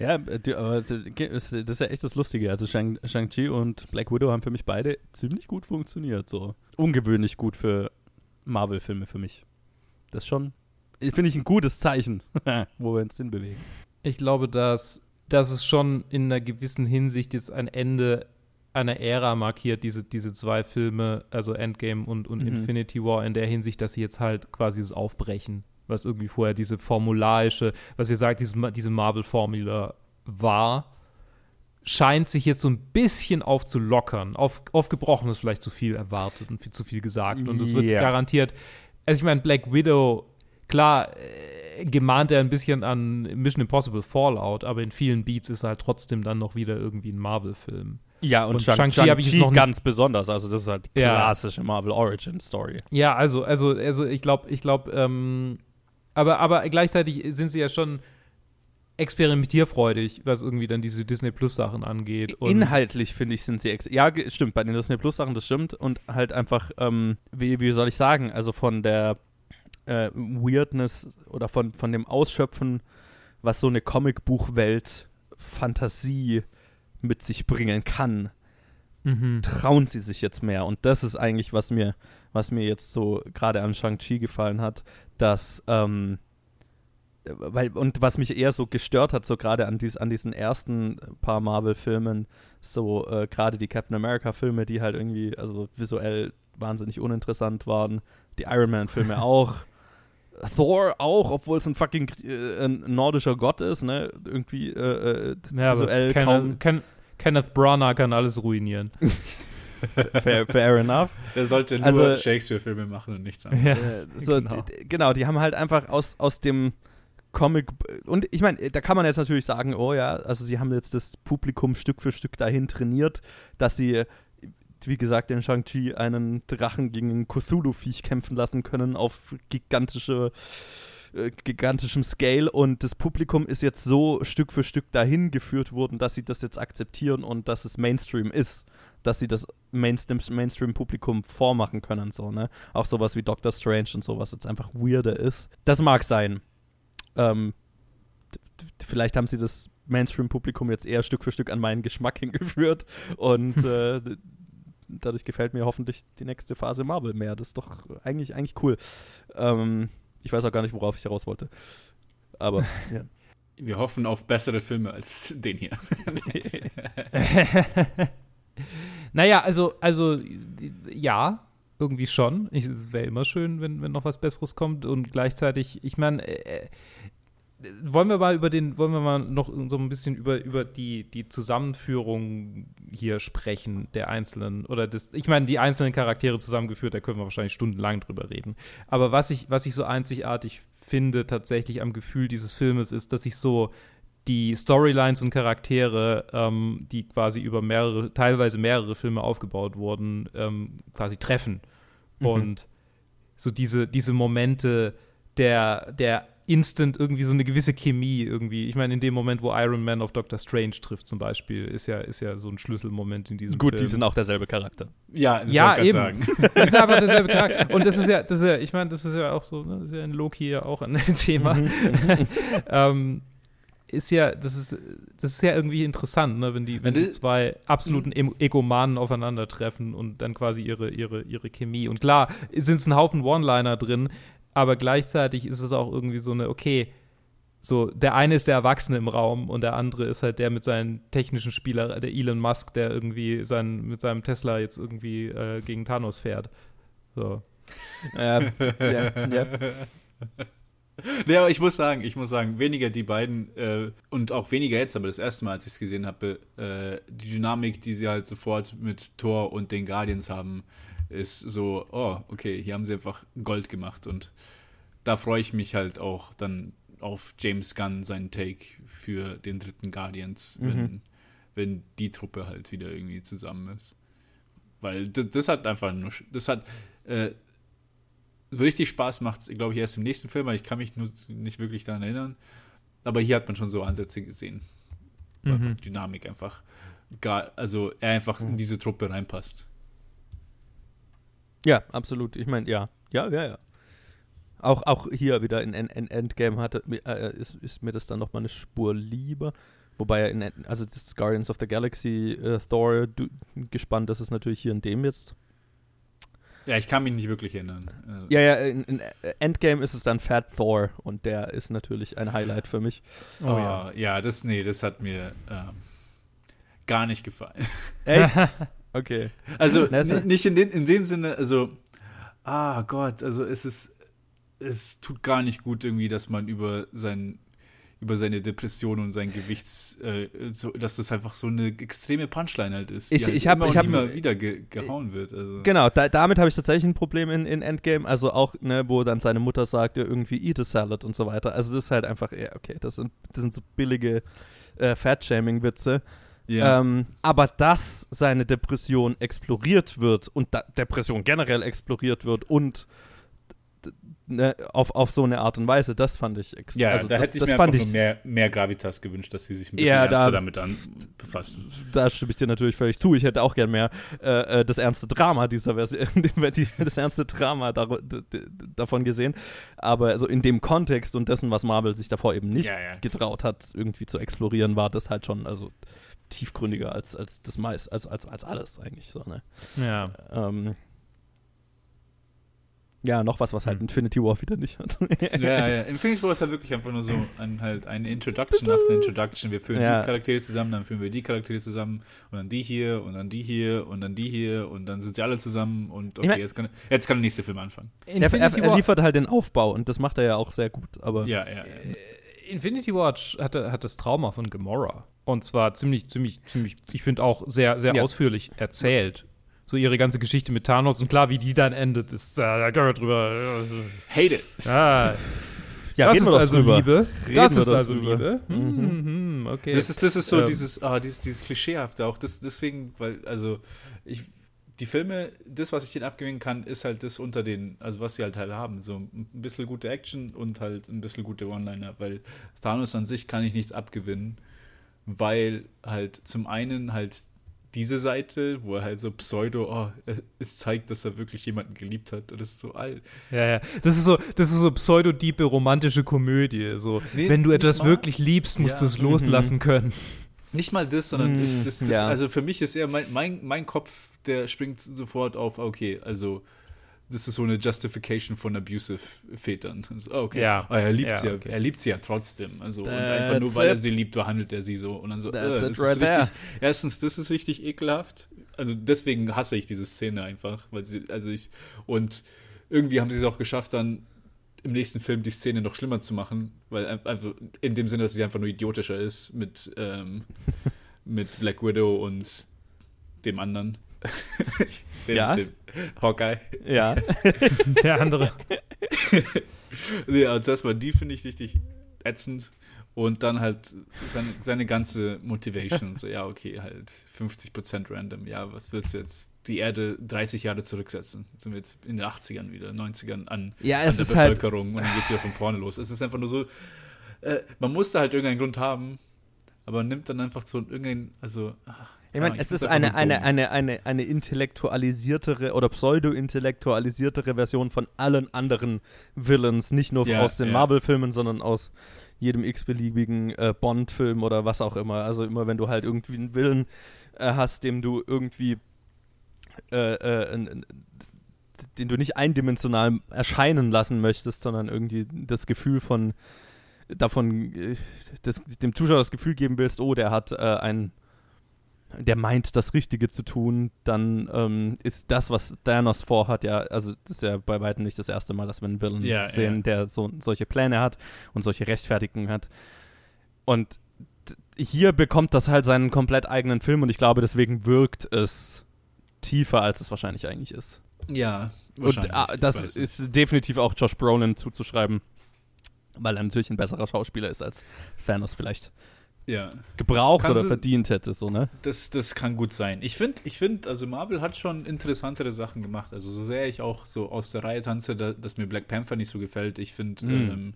S3: Ja, aber das ist ja echt das Lustige. Also Shang- Shang-Chi und Black Widow haben für mich beide ziemlich gut funktioniert. So ungewöhnlich gut für Marvel-Filme für mich. Das schon. finde ich ein gutes Zeichen, wo wir uns hinbewegen.
S1: Ich glaube, dass, dass es schon in einer gewissen Hinsicht jetzt ein Ende einer Ära markiert, diese, diese zwei Filme, also Endgame und, und
S3: Mhm.
S1: Infinity War, in der Hinsicht, dass sie jetzt halt quasi das Aufbrechen, was irgendwie vorher diese formularische, was ihr sagt, diese, diese Marvel-Formula war, scheint sich jetzt so ein bisschen aufzulockern. Auf, aufgebrochen ist vielleicht zu viel erwartet und viel, zu viel gesagt. Und es wird
S3: Ja.
S1: garantiert, also ich meine, Black Widow, klar, äh, gemahnt er ein bisschen an Mission Impossible Fallout, aber in vielen Beats ist er halt trotzdem dann noch wieder irgendwie ein Marvel-Film.
S3: Ja, und,
S1: Und
S3: Shang-
S1: Shang-Chi hab ich jetzt
S3: Shang-Chi
S1: noch
S3: ganz besonders. Also, das ist halt die
S1: Ja.
S3: klassische Marvel Origin Story.
S1: Ja, also, also, also ich glaube, ich glaube, ähm, aber, aber gleichzeitig sind sie ja schon experimentierfreudig, was irgendwie dann diese Disney Plus Sachen angeht. Und
S3: Inhaltlich, finde ich, sind sie Ja, stimmt, bei den Disney Plus Sachen, das stimmt. Und halt einfach, ähm, wie, wie soll ich sagen, also von der äh, Weirdness oder von, von dem Ausschöpfen, was so eine Comicbuchwelt Fantasie mit sich bringen kann,
S1: Mhm.
S3: trauen sie sich jetzt mehr. Und das ist eigentlich, was mir, was mir jetzt so gerade an Shang-Chi gefallen hat, dass, ähm, weil, und was mich eher so gestört hat, so gerade an, dies, an diesen ersten paar Marvel-Filmen, so äh, gerade die Captain America-Filme, die halt irgendwie, also visuell wahnsinnig uninteressant waren, die Iron Man-Filme auch. Thor auch, obwohl es ein fucking äh, ein nordischer Gott ist, ne? Irgendwie äh, äh,
S1: Ja, aber
S3: visuell kaum
S1: Kenneth, Ken, Kenneth Branagh kann alles ruinieren.
S3: fair, fair enough.
S2: Der sollte nur
S3: Also-
S2: Shakespeare-Filme machen und nichts anderes.
S1: Ja,
S3: so,
S1: genau.
S3: d- d- genau, die haben halt einfach aus, aus dem Comic und ich meine, da kann man jetzt natürlich sagen, oh ja, also sie haben jetzt das Publikum Stück für Stück dahin trainiert, dass sie, wie gesagt, in Shang-Chi einen Drachen gegen ein Cthulhu-Viech kämpfen lassen können auf gigantische äh, gigantischem Scale und das Publikum ist jetzt so Stück für Stück dahin geführt worden, dass sie das jetzt akzeptieren und dass es Mainstream ist, dass sie das Mainstream- Mainstream-Publikum vormachen können, so, ne? Auch sowas wie Doctor Strange und sowas jetzt einfach weirder ist. Das mag sein. Ähm, vielleicht haben sie das Mainstream-Publikum jetzt eher Stück für Stück an meinen Geschmack hingeführt und äh, dadurch gefällt mir hoffentlich die nächste Phase Marvel mehr. Das ist doch eigentlich, eigentlich cool. Ähm, ich weiß auch gar nicht, worauf ich heraus wollte. Aber ja.
S2: Wir hoffen auf bessere Filme als den hier.
S1: naja, also, also ja, irgendwie schon. Ich- Es wäre immer schön, wenn, wenn noch was Besseres kommt. Und gleichzeitig, ich meine, äh, äh, wollen wir mal über den, wollen wir mal noch so ein bisschen über, über die, die Zusammenführung hier sprechen, der einzelnen, oder das, ich meine, die einzelnen Charaktere zusammengeführt, da können wir wahrscheinlich stundenlang drüber reden. Aber was ich, was ich so einzigartig finde, tatsächlich am Gefühl dieses Filmes, ist, dass ich so die Storylines und Charaktere, ähm, die quasi über mehrere, teilweise mehrere Filme aufgebaut wurden, ähm, quasi treffen.
S3: Mhm.
S1: Und so diese, diese Momente der, der instant irgendwie so eine gewisse Chemie irgendwie. Ich meine, in dem Moment, wo Iron Man auf Doctor Strange trifft zum Beispiel, ist ja, ist ja so ein Schlüsselmoment in diesem
S3: Gut,
S1: Film.
S3: die sind auch derselbe Charakter.
S2: Ja, das
S1: Ja, eben.
S2: Sagen.
S1: Das ist aber derselbe Charakter. Und das ist ja, das ist ja, ich meine, das ist ja auch so, ne, das ist ja in Loki ja auch ein Thema.
S3: Mhm.
S1: ähm, ist ja, das ist, das ist ja irgendwie interessant, ne, wenn die, wenn die
S2: das-
S1: zwei absoluten Egomanen aufeinandertreffen und dann quasi ihre, ihre, ihre Chemie. Und klar, sind es ein Haufen One-Liner drin, aber gleichzeitig ist es auch irgendwie so eine, okay, so, der eine ist der Erwachsene im Raum und der andere ist halt der mit seinen technischen Spieler, der Elon Musk, der irgendwie sein, mit seinem Tesla jetzt irgendwie äh, gegen Thanos fährt. So.
S3: Ja, ja, ja.
S2: Nee, aber ich muss sagen, ich muss sagen, weniger die beiden äh, und auch weniger jetzt, aber das erste Mal, als ich es gesehen habe, äh, die Dynamik, die sie halt sofort mit Thor und den Guardians haben, ist so, oh, okay, hier haben sie einfach Gold gemacht und da freue ich mich halt auch dann auf James Gunn seinen Take für den dritten Guardians, wenn,
S3: Mhm.
S2: wenn die Truppe halt wieder irgendwie zusammen ist. Weil das, das hat einfach nur, das hat, äh, so richtig Spaß macht glaube ich, erst im nächsten Film, weil ich kann mich nur nicht wirklich daran erinnern. Aber hier hat man schon so Ansätze gesehen.
S1: Mhm.
S2: Einfach Dynamik einfach, gar, also er einfach in diese Truppe reinpasst.
S3: Ja, absolut. Ich meine, ja. Ja, ja, ja. Auch, auch hier wieder in, in, in Endgame hatte, äh, ist, ist mir das dann nochmal eine Spur lieber. Wobei, in, End- also das Guardians of the Galaxy äh, Thor du, gespannt, das ist natürlich hier in dem jetzt.
S2: Ja, ich kann mich nicht wirklich erinnern. Also,
S3: Ja, ja, in, in Endgame ist es dann Fat Thor und der ist natürlich ein Highlight für mich.
S2: Oh, ja. ja, das, nee, das hat mir ähm, gar nicht gefallen.
S3: Echt? Okay.
S2: Also nicht in, den, in dem Sinne, also, ah Gott, also es ist, es tut gar nicht gut irgendwie, dass man über sein, über seine Depression und sein Gewichts, äh, so, dass das einfach so eine extreme Punchline halt ist, die
S3: Ich-
S2: halt
S3: ich hab-
S2: immer,
S3: ich hab-
S2: immer wieder ge gehauen wird. Also.
S3: Genau, da, damit habe ich tatsächlich ein Problem in, in Endgame. Also auch, ne, wo dann seine Mutter sagt, ja, irgendwie eat a salad und so weiter. Also das ist halt einfach, ja, okay, das sind, das sind so billige äh, Fat-Shaming-Witze.
S2: Ja.
S3: Ähm, aber dass seine Depression exploriert wird und da Depression generell exploriert wird und ne, auf, auf so eine Art und Weise, das fand ich extrem.
S2: ja,
S3: also
S2: da
S3: das,
S2: hätte ich
S3: das
S2: mir
S3: fand ich,
S2: mehr, mehr Gravitas gewünscht, dass sie sich ein bisschen
S3: Ja,
S2: ernster
S3: da-
S2: damit an befasst.
S3: da stimme ich dir natürlich völlig zu. Ich hätte auch gern mehr äh, äh, das ernste Drama dieser Version, das ernste Drama dar d- d- davon gesehen. Aber also in dem Kontext und dessen, was Marvel sich davor eben nicht
S2: Ja, ja.
S3: getraut hat, irgendwie zu explorieren, war das halt schon also tiefgründiger als, als das meist, als, als, als alles eigentlich so, ne?
S1: Ja.
S3: Ähm, ja, noch was, was halt
S1: Hm.
S3: Infinity War wieder nicht hat.
S2: Ja, ja. Infinity War ist halt wirklich einfach nur so ein, halt eine Introduction nach einer Introduction. Wir führen
S3: Ja.
S2: die Charaktere zusammen, dann führen wir die Charaktere zusammen und dann die hier und dann die hier und dann die hier und dann sind sie alle zusammen und okay,
S3: Ich mein-
S2: jetzt, kann, jetzt kann der nächste Film anfangen.
S3: er, er, er liefert halt den Aufbau und das macht er ja auch sehr gut. Aber
S2: Ja, ja. ja.
S1: Infinity Watch hatte, hat das Trauma von Gamora. Und zwar ziemlich, ziemlich, ziemlich, ich finde auch sehr, sehr
S3: Ja.
S1: ausführlich erzählt. So ihre ganze Geschichte mit Thanos und klar, wie die dann endet, ist, äh, da können wir drüber.
S2: Hate it.
S1: Äh, ah,
S3: ja,
S1: das ist also
S3: drüber.
S1: Liebe.
S3: Reden
S1: das ist also
S3: drüber.
S1: Liebe.
S3: Mhm.
S1: Hm, hm, okay.
S2: Das ist, das ist so
S1: Ähm.
S2: dieses, ah, dieses, dieses Klischeehafte auch. Das, deswegen, weil, also, ich, die Filme, das, was ich denen abgewinnen kann, ist halt das unter den, also was sie halt halt haben. So ein bisschen gute Action und halt ein bisschen gute One-Liner, weil Thanos an sich kann ich nichts abgewinnen, weil halt zum einen halt diese Seite, wo er halt so pseudo, oh, es zeigt, dass er wirklich jemanden geliebt hat. Und das ist so alt.
S1: Ja, ja. Das ist so, das ist so pseudodiepe romantische Komödie. So,
S2: Nee,
S1: wenn du etwas
S2: mal.
S1: wirklich liebst, musst
S2: Ja.
S1: du es loslassen können.
S2: Nicht mal das, sondern
S3: Mm,
S2: ist, das, das,
S3: ja.
S2: also für mich ist eher mein, mein, mein Kopf, der springt sofort auf, okay, also das ist so eine Justification von abusive Vätern. Also, oh, okay,
S1: Ja.
S2: oh, er liebt
S1: Ja,
S2: sie ja,
S1: okay.
S2: er liebt sie ja trotzdem. Also und einfach nur
S3: That's
S2: weil er
S3: it.
S2: sie liebt, behandelt er sie so und dann so.
S3: That's
S2: äh,
S3: it
S2: das
S3: right
S2: ist richtig, erstens, das ist richtig ekelhaft. Also deswegen hasse ich diese Szene einfach, weil sie, also ich und irgendwie haben sie es auch geschafft, dann im nächsten Film die Szene noch schlimmer zu machen, weil ein- einfach in dem Sinne, dass sie einfach nur idiotischer ist mit, ähm, mit Black Widow und dem anderen. dem,
S3: Ja?
S2: dem Hawkeye.
S3: ja.
S1: Der andere.
S2: Nee, also erstmal die finde ich richtig ätzend. Und dann halt seine, seine ganze Motivation. so, ja, okay, halt 50% random. Ja, was willst du jetzt? Die Erde 30 Jahre zurücksetzen. Sind wir jetzt in den 80ern wieder, 90ern an,
S3: Ja,
S2: an der
S3: halt.
S2: Bevölkerung und dann geht es wieder von vorne los. Es ist einfach nur so, äh, man muss da halt irgendeinen Grund haben, aber nimmt dann einfach so irgendeinen, also. ach,
S3: Ich meine,
S2: ja,
S3: es ist eine, eine, eine, eine, eine intellektualisiertere oder pseudo-intellektualisiertere Version von allen anderen Villains, nicht nur
S2: Ja,
S3: aus den
S2: ja.
S3: Marvel-Filmen, sondern aus jedem x-beliebigen äh, Bond-Film oder was auch immer. Also immer, wenn du halt irgendwie einen Willen äh, hast, dem du irgendwie äh, äh, den du nicht eindimensional erscheinen lassen möchtest, sondern irgendwie das Gefühl von davon äh, das, dem Zuschauer das Gefühl geben willst, oh, der hat äh, ein der meint, das Richtige zu tun, dann ähm, ist das, was Thanos vorhat, ja, also das ist ja bei weitem nicht das erste Mal, dass wir einen Villain
S2: Ja,
S3: sehen,
S2: ja.
S3: der so, solche Pläne hat und solche Rechtfertigungen hat. Und hier bekommt das halt seinen komplett eigenen Film und ich glaube, deswegen wirkt es tiefer, als es wahrscheinlich eigentlich ist.
S2: Ja,
S3: Und
S2: wahrscheinlich,
S3: ah, das ist definitiv auch Josh Brolin zuzuschreiben, weil er natürlich ein besserer Schauspieler ist, als Thanos vielleicht
S2: Ja.
S3: gebraucht
S2: Kannst
S3: oder verdient hätte, so, ne?
S2: Das, das kann gut sein. Ich finde, ich find, also Marvel hat schon interessantere Sachen gemacht. Also so sehr ich auch so aus der Reihe tanze, da, dass mir Black Panther nicht so gefällt. Ich finde
S3: Mhm.
S2: ähm,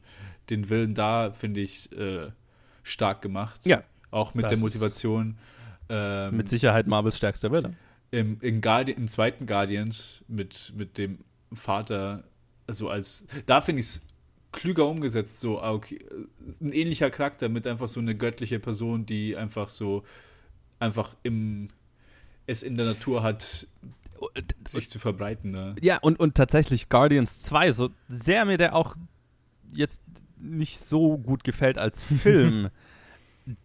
S2: den Willen da, finde ich, äh, stark gemacht.
S3: Ja.
S2: Auch mit
S1: Das
S2: der Motivation. Ähm,
S3: Mit Sicherheit Marvels stärkster Wille.
S2: im, in Guardi im zweiten Guardians mit, mit dem Vater, also als, da finde ich es klüger umgesetzt, so, ah, okay, ein ähnlicher Charakter mit einfach so eine göttliche Person, die einfach so, einfach im, es in der Natur hat, sich zu verbreiten. Ne?
S3: Ja, und, und tatsächlich Guardians 2, so sehr mir der auch jetzt nicht so gut gefällt als Film,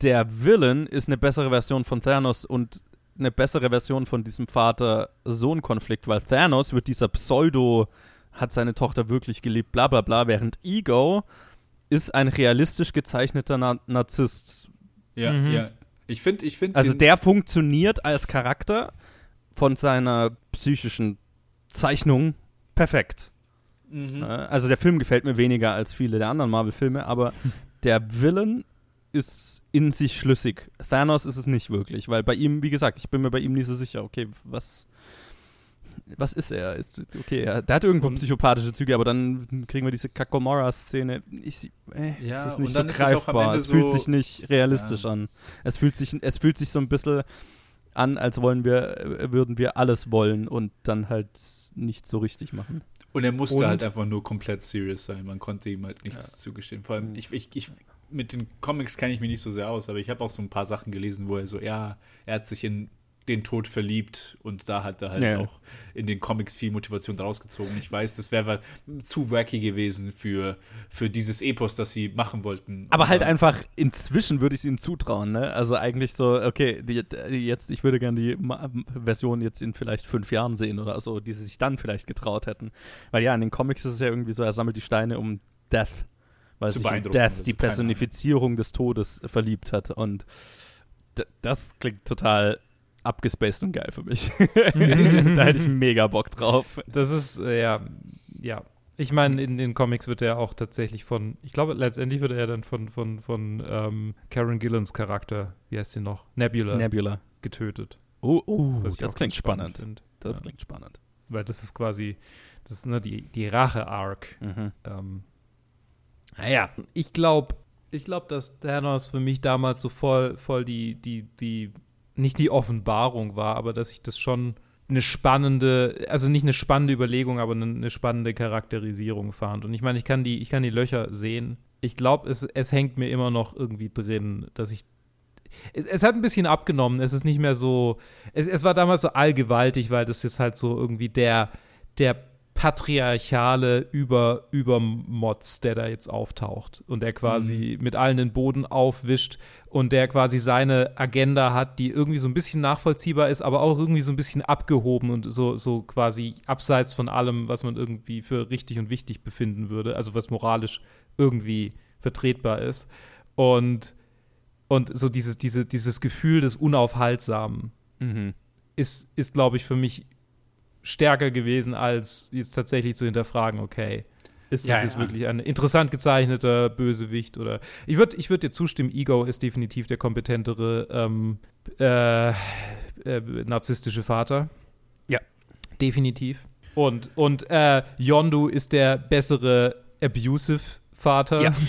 S3: der Villain ist eine bessere Version von Thanos und eine bessere Version von diesem Vater-Sohn-Konflikt, weil Thanos wird dieser Pseudo, hat seine Tochter wirklich geliebt, bla bla bla, während Ego ist ein realistisch gezeichneter Na Narzisst.
S2: Ja,
S1: Mhm.
S2: ja. Ich finde, ich finde.
S3: Also der funktioniert als Charakter von seiner psychischen Zeichnung perfekt.
S2: Mhm.
S3: Also der Film gefällt mir weniger als viele der anderen Marvel-Filme, aber der Villain ist in sich schlüssig. Thanos ist es nicht wirklich, weil bei ihm, wie gesagt, ich bin mir bei ihm nicht so sicher, okay, was, was ist er? Ist, okay, er, der hat irgendwo psychopathische Züge, aber dann kriegen wir diese Kakomora-Szene. Äh,
S2: Ja,
S3: es ist nicht so
S2: es
S3: greifbar.
S2: Ende
S3: Es fühlt
S2: so-
S3: sich nicht realistisch an. Es fühlt, sich, es fühlt sich so ein bisschen an, als wollen wir, äh, würden wir alles wollen und dann halt nicht so richtig machen.
S2: Und er musste
S1: Und-
S2: halt einfach nur komplett serious sein. Man konnte ihm halt nichts zugestehen. Vor allem,
S3: Mhm.
S2: ich, ich, ich, mit den Comics kenne ich mich nicht so sehr aus, aber ich habe auch so ein paar Sachen gelesen, wo er so, ja, er hat sich in den Tod verliebt und da hat er halt
S3: Ja.
S2: auch in den Comics viel Motivation draus gezogen. Ich weiß, das wäre zu wacky gewesen für, für dieses Epos, das sie machen wollten.
S3: Aber halt einfach, inzwischen würde ich es ihnen zutrauen, ne? Also eigentlich so, okay, die, die jetzt, ich würde gerne die Version jetzt in vielleicht fünf Jahren sehen oder so, die sie sich dann vielleicht getraut hätten. Weil ja, in den Comics ist es ja irgendwie so, er sammelt die Steine, um Death, weil sich in Death, die. Personifizierung des Todes, verliebt hat. Und das klingt total abgespaced und geil für mich. da hätte ich mega Bock drauf.
S1: Das ist, äh, ja, ja. Ich meine, in den Comics wird er auch tatsächlich von, ich glaube, letztendlich wird er dann von, von, von ähm, Karen Gillans Charakter, wie heißt sie noch? Nebula,
S3: Nebula.
S1: getötet.
S3: Oh, oh das klingt spannend.
S1: find.
S3: Das
S1: Ja.
S3: klingt spannend.
S1: Weil das ist quasi, das ist ne, die, die Rache-Arc.
S3: Mhm.
S1: Ähm, naja, ich glaube, ich glaube, dass Thanos für mich damals so voll, voll die, die, die, nicht die Offenbarung war, aber dass ich das schon eine spannende, also nicht eine spannende Überlegung, aber eine, spannende Charakterisierung fand. Und ich meine, ich kann die, ich kann die Löcher sehen. Ich glaube, es, es hängt mir immer noch irgendwie drin, dass ich es, es hat ein bisschen abgenommen. Es ist nicht mehr so. Es, es war damals so allgewaltig, weil das jetzt halt so irgendwie der, der patriarchale Über, Übermods, der da jetzt auftaucht und der quasi mit allen den Boden aufwischt und der quasi seine Agenda hat, die irgendwie so ein bisschen nachvollziehbar ist, aber auch irgendwie so ein bisschen abgehoben und so, so quasi abseits von allem, was man irgendwie für richtig und wichtig befinden würde, also was moralisch irgendwie vertretbar ist. Und und so dieses, diese, dieses Gefühl des Unaufhaltsamen
S3: Mhm.
S1: ist, ist glaube ich, für mich stärker gewesen, als jetzt tatsächlich zu hinterfragen, okay, ist das
S2: Ja,
S1: jetzt
S2: ja.
S1: wirklich ein interessant gezeichneter Bösewicht oder ich würde ich würd dir zustimmen, Ego ist definitiv der kompetentere ähm, äh, äh, narzisstische Vater.
S3: Ja.
S1: Definitiv. Und, und äh, Yondu ist der bessere abusive Vater.
S3: Ja.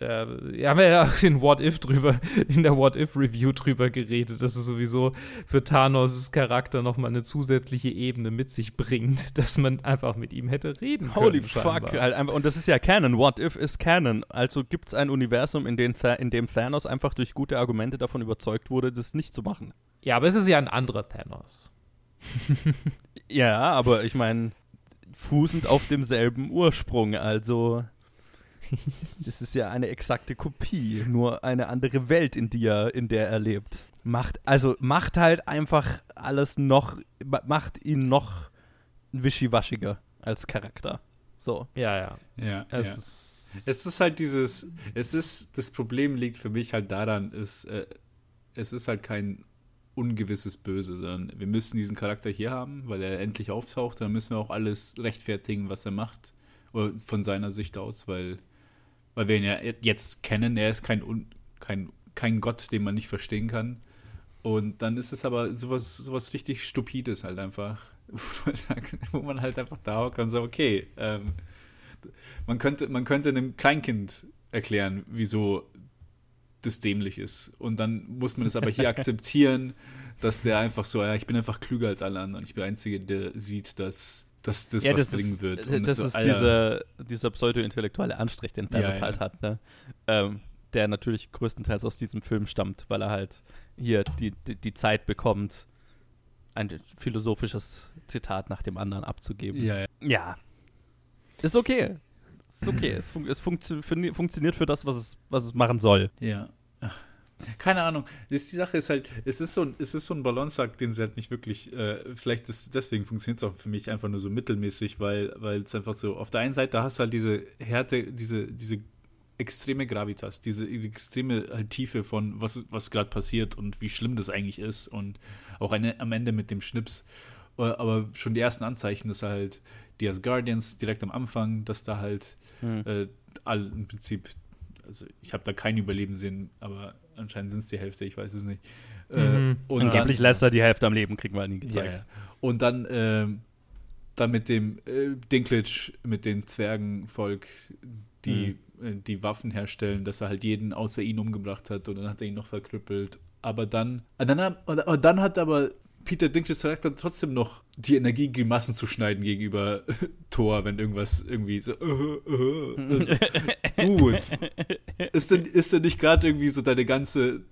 S1: äh, wir haben ja auch in What If drüber, in der What If Review drüber geredet, dass es sowieso für Thanos Charakter nochmal eine zusätzliche Ebene mit sich bringt, dass man einfach mit ihm hätte reden können.
S3: Holy fuck. Halt einfach, und das ist ja Canon. What if is Canon. Also gibt es ein Universum, in, Tha in dem Thanos einfach durch gute Argumente davon überzeugt wurde, das nicht zu machen.
S1: Ja, aber es ist ja ein anderer Thanos.
S3: Ja, aber ich meine, fußend auf demselben Ursprung. Also, das ist ja eine exakte Kopie, nur eine andere Welt, in, die er, in der er lebt. Macht, also macht halt einfach alles noch, ma- macht ihn noch wischiwaschiger als Charakter. So.
S1: Ja, ja.
S2: Ja,
S1: Es
S2: ja.
S1: ist.
S2: Es ist halt dieses, es ist, das Problem liegt für mich halt daran, ist, äh, es ist halt kein ungewisses Böse, sondern wir müssen diesen Charakter hier haben, weil er endlich auftaucht, dann müssen wir auch alles rechtfertigen, was er macht, oder von seiner Sicht aus, weil, weil wir ihn ja jetzt kennen, er ist kein, Un- kein, kein Gott, den man nicht verstehen kann. Und dann ist es aber sowas, sowas richtig Stupides halt einfach, wo man, sagt, wo man halt einfach da hockt und sagt, okay, ähm, man könnte, man könnte einem Kleinkind erklären, wieso das dämlich ist. Und dann muss man es aber hier akzeptieren, dass der einfach so, ja, ich bin einfach klüger als alle anderen. Ich bin der Einzige, der sieht, dass, dass das
S3: ja,
S2: was
S3: das
S2: bringen
S3: ist,
S2: wird.
S3: äh,
S2: Und
S3: das
S2: so,
S3: ist
S2: Alter,
S3: dieser, dieser pseudo-intellektuelle Anstrich, den Thanos
S2: Ja, ja.
S3: halt hat, ne? Ähm, der natürlich größtenteils aus diesem Film stammt, weil er halt hier die, die, die Zeit bekommt, ein philosophisches Zitat nach dem anderen abzugeben.
S2: Ja, ja.
S3: Ja. Ist okay. Ist okay. es, fun es funktio funktioniert für das, was es, was es machen soll.
S2: Ja. Ach, Keine Ahnung. Das, die Sache ist halt, es ist so ein, es ist so ein Balanceakt, den sie halt nicht wirklich, äh, vielleicht ist, deswegen funktioniert es auch für mich einfach nur so mittelmäßig, weil, weil es einfach so, auf der einen Seite hast du halt diese Härte, diese, diese extreme Gravitas, diese extreme halt Tiefe von was, was gerade passiert und wie schlimm das eigentlich ist und auch eine, am Ende mit dem Schnips. Äh, Aber schon die ersten Anzeichen, dass halt die Asgardians direkt am Anfang, dass da halt
S3: Hm.
S2: äh, all im Prinzip, also ich habe da kein Überleben sehen, aber anscheinend sind es die Hälfte, ich weiß es nicht. Äh,
S1: Mhm.
S2: und
S3: Angeblich
S2: dann,
S3: lässt er die Hälfte am Leben, kriegen wir nie
S2: ja,
S3: gezeigt.
S2: ja. Und dann, ähm, dann mit dem äh, Dinklage, mit den Zwergenvolk, die äh, die Waffen herstellen, dass er halt jeden außer ihn umgebracht hat und dann hat er ihn noch verkrüppelt. Aber dann, äh, dann, dann hat aber Peter Dinklage's Charakter trotzdem noch die Energie, Grimassen zu schneiden gegenüber Thor, wenn irgendwas irgendwie so. Äh, äh, also, Dude, ist denn, ist denn nicht gerade irgendwie so deine ganze,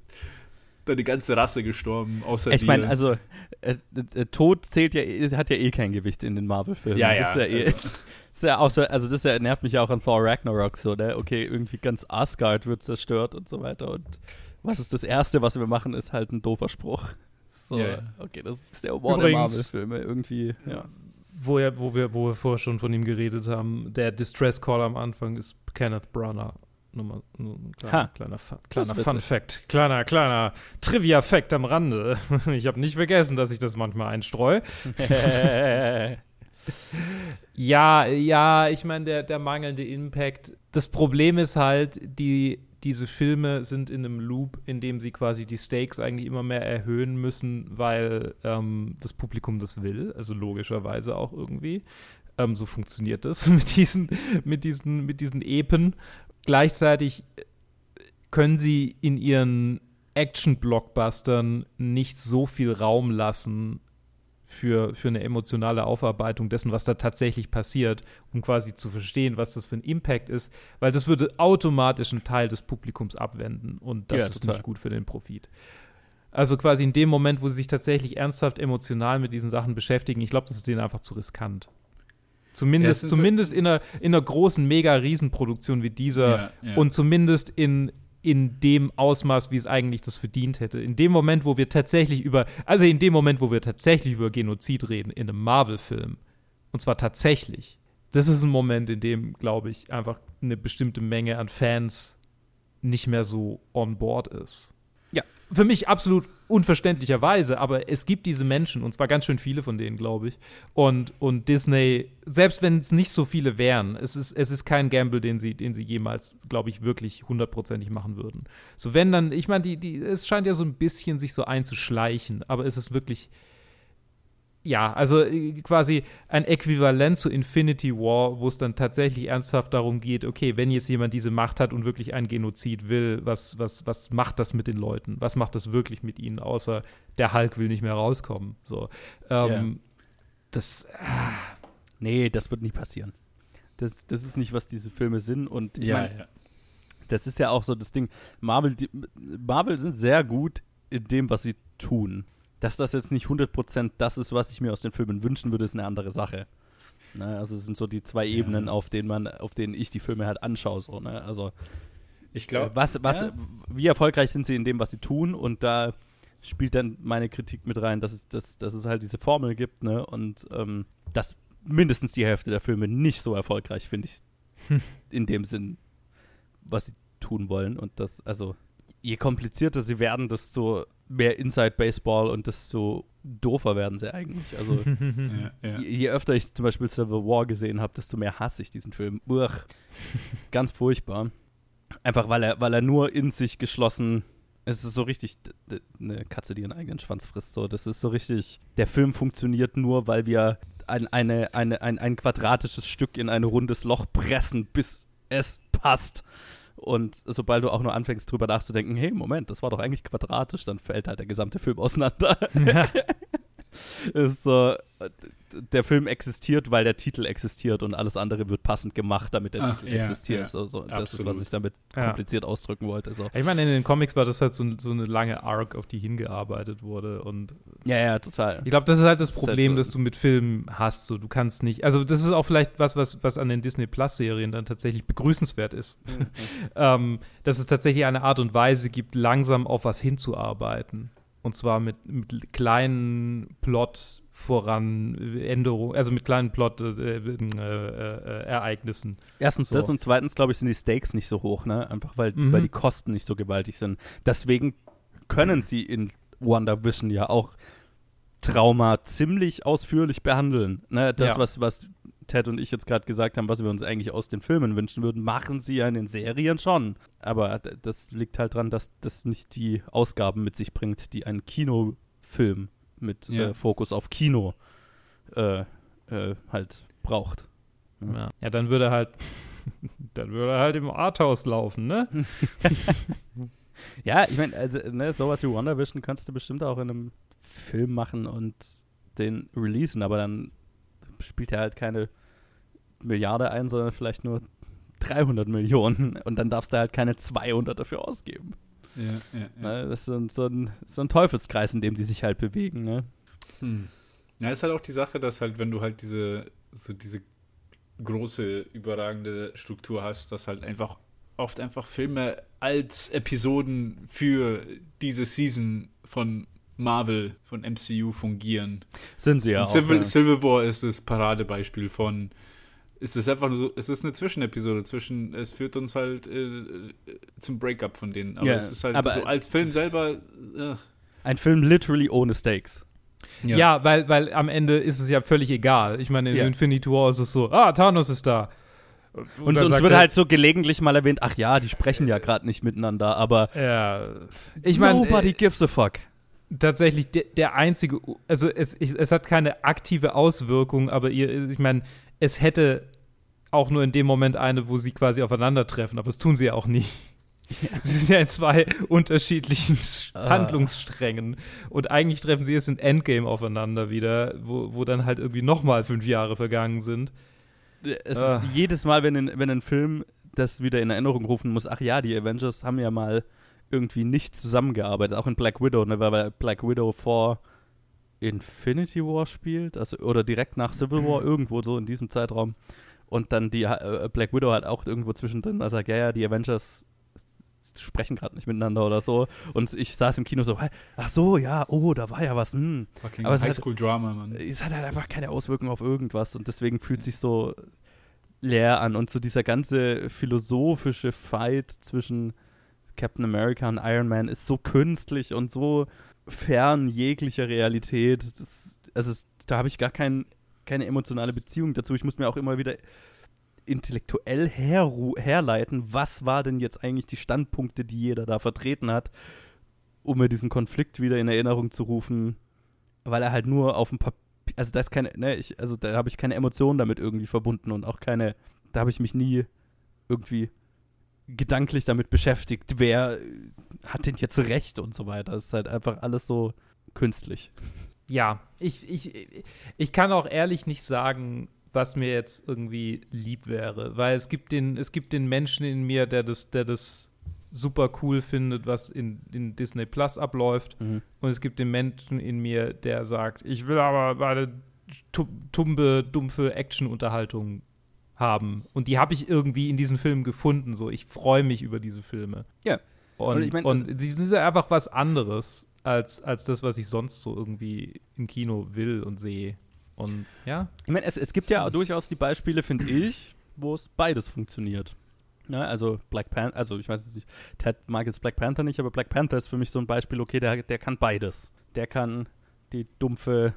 S2: deine ganze Rasse gestorben, außer
S3: Ich meine, also äh, äh, Tod zählt ja, hat ja eh kein Gewicht in den Marvel-Filmen.
S2: Ja,
S3: Das ist
S2: ja,
S3: ja, eh,
S2: also-
S3: das ist ja auch so, also das ja, nervt mich ja auch an Thor Ragnarok so, ne? Okay, irgendwie ganz Asgard wird zerstört und so weiter. Und was ist das Erste, was wir machen, ist halt ein doofer Spruch. So,
S2: ja.
S3: okay, das ist der Humor der
S1: Übrigens-
S3: Marvel-Filme irgendwie. Ja.
S1: Wo, ja, wo, wir, wo wir vorher schon von ihm geredet haben, der Distress Call am Anfang ist Kenneth Branagh. Nur mal nur ein kleiner,
S3: Ha.
S1: kleiner, kleiner Fun. Fact. Kleiner, kleiner Trivia-Fact am Rande. Ich habe nicht vergessen, dass ich das manchmal einstreue. Ja, ja, ich meine, der, der mangelnde Impact. Das Problem ist halt, die, diese Filme sind in einem Loop, in dem sie quasi die Stakes eigentlich immer mehr erhöhen müssen, weil ähm, das Publikum das will. Also logischerweise auch irgendwie. Ähm, so funktioniert das mit diesen, mit diesen, mit diesen Epen. Gleichzeitig können sie in ihren Action-Blockbustern nicht so viel Raum lassen, für, für eine emotionale Aufarbeitung dessen, was da tatsächlich passiert, um quasi zu verstehen, was das für ein Impact ist, weil das würde automatisch einen Teil des Publikums abwenden und das
S3: Ja,
S1: ist
S3: total.
S1: nicht gut für den Profit. Also quasi in dem Moment, wo sie sich tatsächlich ernsthaft emotional mit diesen Sachen beschäftigen, ich glaube, das ist denen einfach zu riskant. Zumindest,
S2: Ja,
S1: zumindest in, einer, in einer großen, mega Riesenproduktion wie dieser
S2: ja.
S1: und zumindest in, in dem Ausmaß, wie es eigentlich das verdient hätte. In dem Moment, wo wir tatsächlich über, also in dem Moment, wo wir tatsächlich über Genozid reden, in einem Marvel-Film, und zwar tatsächlich, das ist ein Moment, in dem, glaube ich, einfach eine bestimmte Menge an Fans nicht mehr so on board ist.
S3: Ja.
S1: Für mich absolut unverständlicherweise, aber es gibt diese Menschen, und zwar ganz schön viele von denen, glaube ich. Und, und Disney, selbst wenn es nicht so viele wären, es ist, es ist kein Gamble, den sie, den sie jemals, glaube ich, wirklich hundertprozentig machen würden. So, wenn dann, ich meine, die, die, es scheint ja so ein bisschen sich so einzuschleichen, aber es ist wirklich, ja, also äh, quasi ein Äquivalent zu Infinity War, wo es dann tatsächlich ernsthaft darum geht, okay, wenn jetzt jemand diese Macht hat und wirklich ein Genozid will, was, was, was macht das mit den Leuten? Was macht das wirklich mit ihnen, außer der Hulk will nicht mehr rauskommen? So. Ähm, Das,
S3: Nee, das wird nie passieren. Das, das ist nicht, was diese Filme sind. Und ich
S2: ja,
S3: mein,
S2: ja.
S3: das ist ja auch so das Ding. Marvel, die, Marvel sind sehr gut in dem, was sie tun. Dass das jetzt nicht 100% das ist, was ich mir aus den Filmen wünschen würde, ist eine andere Sache. Ne, also es sind so die zwei
S2: Ja.
S3: Ebenen, auf denen man, auf denen ich die Filme halt anschaue. So, ne? Also
S2: Ich
S3: äh,
S2: glaube,
S3: was, was,
S2: ja.
S3: wie erfolgreich sind sie in dem, was sie tun? Und da spielt dann meine Kritik mit rein, dass es, dass, dass es halt diese Formel gibt, ne? Und ähm, dass mindestens die Hälfte der Filme nicht so erfolgreich, finde ich, in dem Sinn, was sie tun wollen. Und das, also, je komplizierter sie werden, desto mehr Inside Baseball und desto doofer werden sie eigentlich. Also,
S2: ja, ja.
S3: je, je öfter ich zum Beispiel Civil War gesehen habe, desto mehr hasse ich diesen Film. Uch, ganz furchtbar. Einfach weil er, weil er nur in sich geschlossen. Es ist so richtig eine Katze, die ihren eigenen Schwanz frisst. So, das ist so richtig. Der Film funktioniert nur, weil wir ein, eine, eine, ein, ein quadratisches Stück in ein rundes Loch pressen, bis es passt. Und sobald du auch nur anfängst, drüber nachzudenken, hey, Moment, das war doch eigentlich quadratisch, dann fällt halt der gesamte Film auseinander. ist so, äh, der Film existiert, weil der Titel existiert und alles andere wird passend gemacht, damit der
S2: Ach,
S3: Titel
S2: ja,
S3: existiert.
S2: ja.
S3: So, so, das ist, was ich damit
S1: Ja.
S3: kompliziert ausdrücken wollte. So.
S1: Ich meine, in den Comics war das halt so, so eine lange Arc, auf die hingearbeitet wurde. Und
S3: Ja, ja, total.
S1: ich glaube, das ist halt das
S3: Das halt
S1: Problem,
S3: so-
S1: das du mit Filmen hast. So, du kannst nicht. Also, das ist auch vielleicht was, was, was an den Disney Plus-Serien dann tatsächlich begrüßenswert ist. ähm, dass es tatsächlich eine Art und Weise gibt, langsam auf was hinzuarbeiten. Und zwar mit, mit kleinen Plot voran Änderungen, also mit kleinen Plot äh, äh, äh, Ereignissen.
S3: Erstens
S1: So.
S3: das und zweitens, glaube ich, sind die Stakes nicht so hoch, ne? Einfach weil,
S1: Mhm.
S3: weil die Kosten nicht so gewaltig sind. Deswegen können sie in WandaVision ja auch Trauma ziemlich ausführlich behandeln. Ne? Das,
S1: Ja.
S3: was, was Ted und ich jetzt gerade gesagt haben, was wir uns eigentlich aus den Filmen wünschen würden, machen sie ja in den Serien schon. Aber das liegt halt dran, dass das nicht die Ausgaben mit sich bringt, die ein Kinofilm mit
S2: Ja.
S3: äh, Fokus auf Kino äh, äh, halt braucht.
S1: Ja, ja dann würde er halt, dann würde halt im Arthouse laufen, ne?
S3: Ja, ich meine, also, ne, sowas wie WandaVision kannst du bestimmt auch in einem Film machen und den releasen, aber dann spielt er halt keine Milliarde ein, sondern vielleicht nur 300 Millionen und dann darfst du halt keine 200 dafür ausgeben.
S2: Ja, ja.
S3: Ne? Das ist so ein, so, ein, so ein Teufelskreis, in dem die sich halt bewegen. Ne?
S2: Hm. Ja, ist halt auch die Sache, dass halt, wenn du halt diese, so diese große, überragende Struktur hast, dass halt einfach oft einfach Filme als Episoden für diese Season von Marvel, von MCU fungieren.
S3: Sind sie ja
S2: Und
S3: auch.
S2: Civil,
S3: ja.
S2: Civil War ist das Paradebeispiel von. Ist es einfach nur so, es ist eine Zwischenepisode zwischen, es führt uns halt äh, äh, zum Breakup von denen. Aber
S3: Ja,
S2: es ist halt
S3: aber-
S2: so als Film selber. Äh,
S3: Ein Film literally ohne Stakes.
S1: Ja, weil, weil am Ende ist es ja völlig egal. Ich meine, in
S3: Ja.
S1: Infinity War ist es so, ah, Thanos ist da.
S3: Und
S1: dann
S3: uns wird
S1: er-
S3: halt so gelegentlich mal erwähnt, ach ja, die sprechen ja gerade nicht miteinander, aber
S1: Ja. Ich meine,
S3: nobody
S1: äh,
S3: gives a fuck.
S1: tatsächlich der, der einzige, also es, ich, es hat keine aktive Auswirkung, aber ihr, ich meine, es hätte auch nur in dem Moment eine, wo sie quasi aufeinandertreffen, aber das tun sie ja auch nie. Sie sind ja in zwei unterschiedlichen
S3: Ah.
S1: Handlungssträngen. Und eigentlich treffen sie jetzt in Endgame aufeinander wieder, wo, wo dann halt irgendwie nochmal fünf Jahre vergangen sind.
S3: Es
S1: Ah.
S3: ist jedes Mal, wenn, ein- wenn ein Film das wieder in Erinnerung rufen muss, ach ja, die Avengers haben ja mal irgendwie nicht zusammengearbeitet, auch in Black Widow, ne, weil- weil Black Widow vor Infinity War spielt, also oder direkt nach Civil War, irgendwo so in diesem Zeitraum. Und dann die äh, Black Widow halt auch irgendwo zwischendrin, also ja, ja, die Avengers sprechen gerade nicht miteinander oder so. Und ich saß im Kino so, ach so, ja, oh, da war ja was, hm.
S2: fucking
S3: Aber es
S2: Highschool-Drama, Mann.
S3: Es hat halt einfach keine Auswirkung auf irgendwas und deswegen fühlt sich so leer an. Und so dieser ganze philosophische Fight zwischen Captain America und Iron Man ist so künstlich und so fern jeglicher Realität. Das, also es, da habe ich gar kein, keine emotionale Beziehung dazu. Ich muss mir auch immer wieder intellektuell herru- herleiten, was war denn jetzt eigentlich die Standpunkte, die jeder da vertreten hat, um mir diesen Konflikt wieder in Erinnerung zu rufen, weil er halt nur auf dem Papier, also da ist keine, ne, ich, also da habe ich keine Emotionen damit irgendwie verbunden und auch keine, da habe ich mich nie irgendwie gedanklich damit beschäftigt, wer äh, hat denn jetzt recht und so weiter. Es ist halt einfach alles so künstlich.
S1: Ja, ich, ich, ich kann auch ehrlich nicht sagen, was mir jetzt irgendwie lieb wäre, weil es gibt den, es gibt den Menschen in mir, der das, der das super cool findet, was in, in Disney Plus abläuft.
S3: Mhm.
S1: Und es gibt den Menschen in mir, der sagt, ich will aber meine tu- tumbe, dumpfe Action-Unterhaltung haben. Und die habe ich irgendwie in diesen Filmen gefunden. So, ich freue mich über diese Filme.
S3: Ja.
S1: Und,
S3: Und ich mein,
S1: und sie sind ja einfach was anderes als, als das, was ich sonst so irgendwie im Kino will und sehe. Und ja,
S3: Ich meine, es, es gibt ja durchaus die Beispiele, finde ich, wo es beides funktioniert. Ja, also Black Panther, also ich weiß nicht, Ted mag jetzt Black Panther nicht, aber Black Panther ist für mich so ein Beispiel, okay, der, der kann beides. Der kann die dumpfe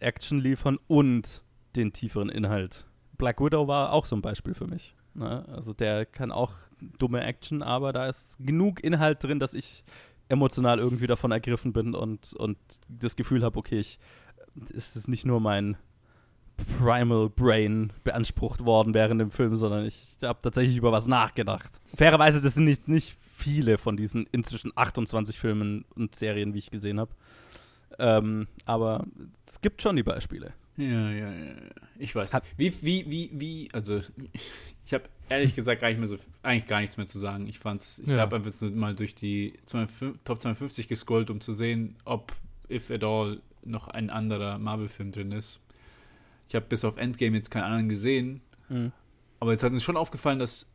S3: Action liefern und den tieferen Inhalt. Black Widow war auch so ein Beispiel für mich. Ne? Also der kann auch dumme Action, aber da ist genug Inhalt drin, dass ich emotional irgendwie davon ergriffen bin und, und das Gefühl habe, okay, ich, es ist nicht nur mein Primal Brain beansprucht worden während dem Film, sondern ich habe tatsächlich über was nachgedacht. Fairerweise, das sind jetzt nicht viele von diesen inzwischen 28 Filmen und Serien, wie ich gesehen habe. Ähm, aber es gibt schon die Beispiele.
S2: Ja, ja, ja. Ich weiß.
S3: Hab-
S2: wie, wie, wie, wie, also ich habe ehrlich gesagt gar nicht mehr so, eigentlich gar nichts mehr zu sagen. Ich fand's, ich
S1: Ja.
S2: habe einfach mal durch die 205 Top 250 gescrollt, um zu sehen, ob, if at all, noch ein anderer Marvel-Film drin ist. Ich habe bis auf Endgame jetzt keinen anderen gesehen,
S3: Mhm.
S2: aber jetzt hat mir schon aufgefallen, dass,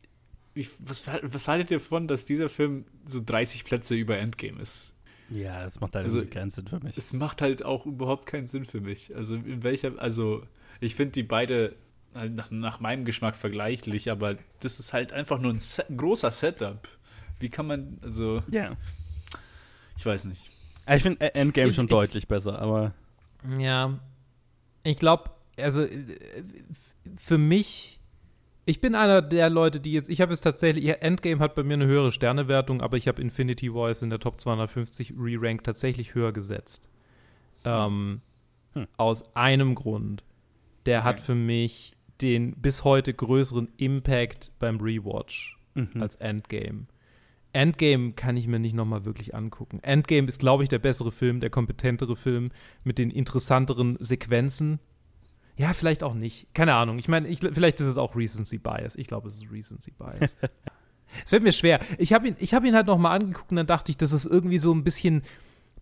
S2: wie, was, was haltet ihr davon, dass dieser Film so 30 Plätze über Endgame ist?
S3: Ja, das macht halt
S2: Also,
S3: keinen Sinn für mich.
S2: Es macht halt auch überhaupt keinen Sinn für mich. Also in welcher, also ich finde die beide halt nach, nach meinem Geschmack vergleichlich, aber das ist halt einfach nur ein, Set, ein großer Setup. Wie kann man, also
S3: Ja.
S2: ich weiß nicht.
S3: Ich finde Endgame
S1: Ich-
S3: schon
S1: ich-
S3: deutlich besser, aber
S1: Ja, ich glaube, also für mich, ich bin einer der Leute, die jetzt, ich habe es tatsächlich, Endgame hat bei mir eine höhere Sternewertung, aber ich habe Infinity Voice in der Top 250 Re-Rank tatsächlich höher gesetzt. Ähm,
S3: Hm.
S1: Aus einem Grund. Der
S2: Okay.
S1: hat für mich den bis heute größeren Impact beim Rewatch
S3: mhm.
S1: als Endgame. Endgame kann ich mir nicht nochmal wirklich angucken. Endgame ist, glaube ich, der bessere Film, der kompetentere Film mit den interessanteren Sequenzen. Ja, vielleicht auch nicht. Keine Ahnung. Ich meine, ich, vielleicht ist es auch Recency Bias. Ich glaube, es ist Recency Bias. es fällt mir schwer. Ich habe ihn, ich hab ihn halt nochmal angeguckt und dann dachte ich, das ist irgendwie so ein bisschen,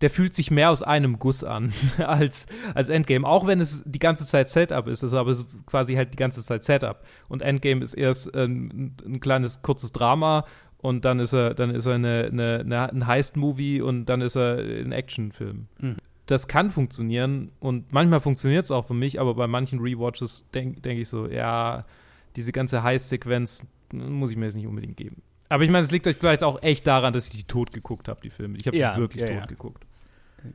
S1: der fühlt sich mehr aus einem Guss an als, als Endgame. Auch wenn es die ganze Zeit Setup ist, ist aber es ist quasi halt die ganze Zeit Setup. Und Endgame ist erst ein, ein kleines, kurzes Drama und dann ist er, dann ist er eine, eine, eine, ein Heist-Movie und dann ist er ein Actionfilm.
S3: Mhm.
S1: Das kann funktionieren und manchmal funktioniert es auch für mich, aber bei manchen Rewatches denke denk ich so, ja, diese ganze Heist-Sequenz muss ich mir jetzt nicht unbedingt geben. Aber ich meine, es liegt euch vielleicht auch echt daran, dass ich die tot geguckt habe, die Filme. Ich habe
S3: Ja,
S1: sie wirklich
S3: ja,
S1: tot
S3: ja.
S1: geguckt.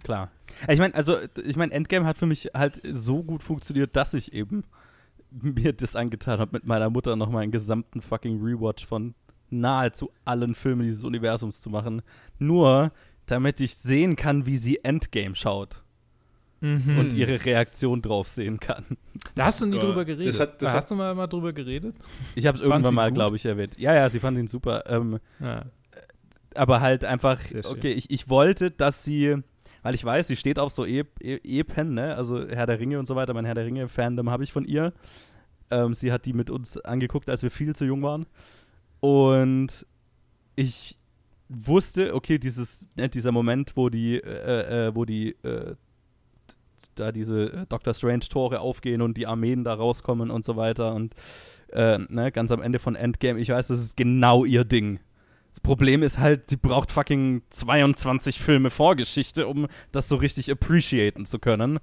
S3: Klar. Ich meine, also, ich meine, Endgame hat für mich halt so gut funktioniert, dass ich eben mir das angetan habe, mit meiner Mutter nochmal einen gesamten fucking Rewatch von nahezu allen Filmen dieses Universums zu machen. Nur, damit ich sehen kann, wie sie Endgame schaut
S1: Mhm.
S3: und ihre Reaktion drauf sehen kann.
S1: Da hast du nie
S2: Ja,
S1: drüber geredet.
S2: das hat- das
S1: Da
S2: hat-
S1: hast du mal, mal drüber geredet?
S3: Ich habe es irgendwann mal, glaube ich, erwähnt. Ja, ja, sie fand ihn super. Ähm,
S1: Ja.
S3: aber halt einfach, okay, ich, ich wollte, dass sie, weil ich weiß, sie steht auf so E- E- Epen, ne? Also Herr der Ringe und so weiter. Mein Herr der Ringe-Fandom habe ich von ihr. Ähm, sie hat die mit uns angeguckt, als wir viel zu jung waren. Und ich wusste, okay, dieses, ne, dieser Moment, wo die, äh, äh, wo die, äh, da diese äh, Doctor Strange-Tore aufgehen und die Armeen da rauskommen und so weiter und äh, ne, ganz am Ende von Endgame, ich weiß, das ist genau ihr Ding. Das Problem ist halt, die braucht fucking 22 Filme Vorgeschichte, um das so richtig appreciaten zu können.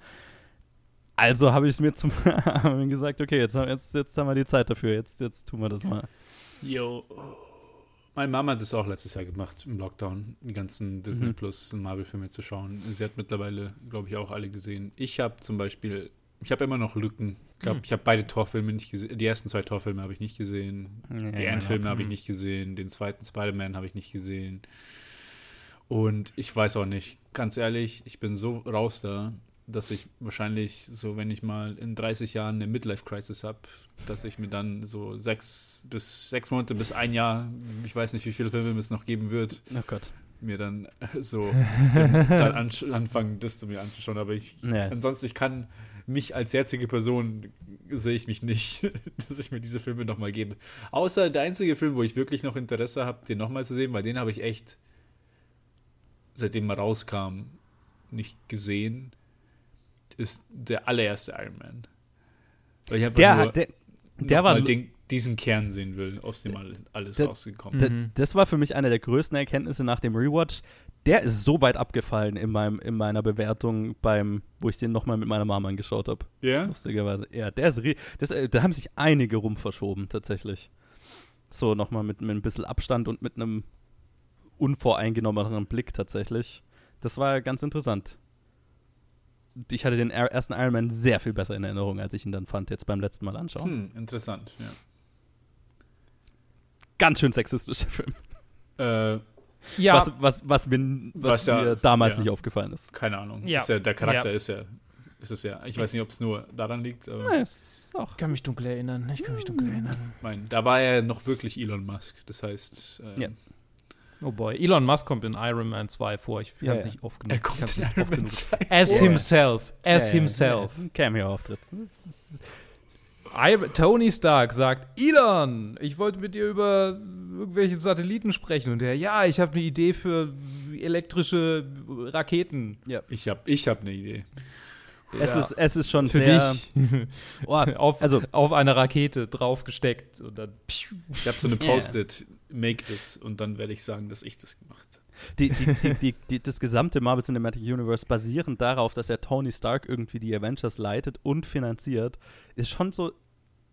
S3: Also habe ich es mir zum gesagt, okay, jetzt, jetzt, jetzt haben wir die Zeit dafür, jetzt, jetzt tun wir das mal.
S2: Yo. Meine Mama hat das auch letztes Jahr gemacht im Lockdown, die ganzen Disney
S3: Mhm.
S2: Plus und Marvel-Filme zu schauen. Sie hat mittlerweile, glaube ich, auch alle gesehen. Ich habe zum Beispiel, ich habe immer noch Lücken. Ich glaube,
S1: Hm.
S2: ich habe beide Torfilme nicht gesehen. Die ersten zwei Torfilme habe ich nicht gesehen. Die Endfilme habe ich
S1: Hm.
S2: nicht gesehen. Den zweiten Spider-Man habe ich nicht gesehen. Und ich weiß auch nicht, ganz ehrlich, ich bin so raus da, dass ich wahrscheinlich so, wenn ich mal in 30 Jahren eine Midlife-Crisis habe, dass ich mir dann so sechs bis sechs Monate bis ein Jahr, ich weiß nicht, wie viele Filme es noch geben wird,
S3: Oh Gott.
S2: mir dann so dann ansch- anfangen, das zu mir anzuschauen. Aber ich,
S3: Ja.
S2: ansonsten, ich kann mich als jetzige Person sehe ich mich nicht, dass ich mir diese Filme nochmal gebe. Außer der einzige Film, wo ich wirklich noch Interesse habe, den nochmal zu sehen, weil den habe ich echt, seitdem er rauskam, nicht gesehen, ist der allererste Iron Man. Weil ich einfach
S3: Der,
S2: nur
S3: hat- der, der war
S2: den, diesen Kern sehen will, aus dem all- alles
S3: Der-
S2: rausgekommen ist.
S1: Mhm.
S3: Das war für mich eine der größten Erkenntnisse nach dem Rewatch. Der ist so weit abgefallen in, meinem, in meiner Bewertung, beim, wo ich den nochmal mit meiner Mama angeschaut habe.
S2: Ja?
S3: Lustigerweise. Ja, der ist re- das, äh, da haben sich einige rum verschoben, tatsächlich. So nochmal mit, mit ein bisschen Abstand und mit einem unvoreingenommeneren Blick tatsächlich. Das war ganz interessant. Ich hatte den er- ersten Iron Man sehr viel besser in Erinnerung, als ich ihn dann fand, jetzt beim letzten Mal anschauen.
S2: Hm, interessant, ja.
S3: Ganz schön sexistischer Film.
S2: Äh,
S1: Ja,
S3: was, was, was mir, was
S2: Was ja-
S3: mir damals
S2: ja.
S3: nicht aufgefallen ist.
S2: keine Ahnung.
S1: Ja.
S2: Ist ja, der Charakter
S1: Ja.
S2: ist ja, ist es ja. Ich weiß nicht, ob es nur daran liegt, aber
S3: ist auch
S1: ich kann mich dunkel erinnern. Ich kann mich dunkel erinnern.
S2: mein, da war er noch wirklich Elon Musk. Das heißt, ähm,
S3: Ja.
S1: Oh boy. Elon Musk kommt in Iron Man 2 vor. Ich
S3: Ja,
S1: kann es
S3: ja.
S1: nicht oft genug.
S2: Er kommt in Iron Man
S1: genug.
S2: 2
S1: As
S3: vor.
S1: himself. As
S3: Ja, ja,
S1: himself.
S3: ja, Cameo-Auftritt.
S1: Tony Stark sagt, Elon, ich wollte mit dir über irgendwelche Satelliten sprechen. Und er, ja, ich habe eine Idee für elektrische Raketen.
S2: Ich habe ich hab eine Idee.
S3: Es,
S1: Ja.
S3: ist, es ist schon
S1: Für
S3: sehr.
S1: dich.
S3: Oh,
S1: auf,
S3: also,
S1: auf eine Rakete draufgesteckt. Und dann, pschuh.
S2: Ich habe so eine
S3: Ja.
S2: Post-it, make this und dann werde ich sagen, dass ich das gemacht habe.
S3: die, die, die, das gesamte Marvel Cinematic Universe basierend darauf, dass er Tony Stark irgendwie die Avengers leitet und finanziert, ist schon so.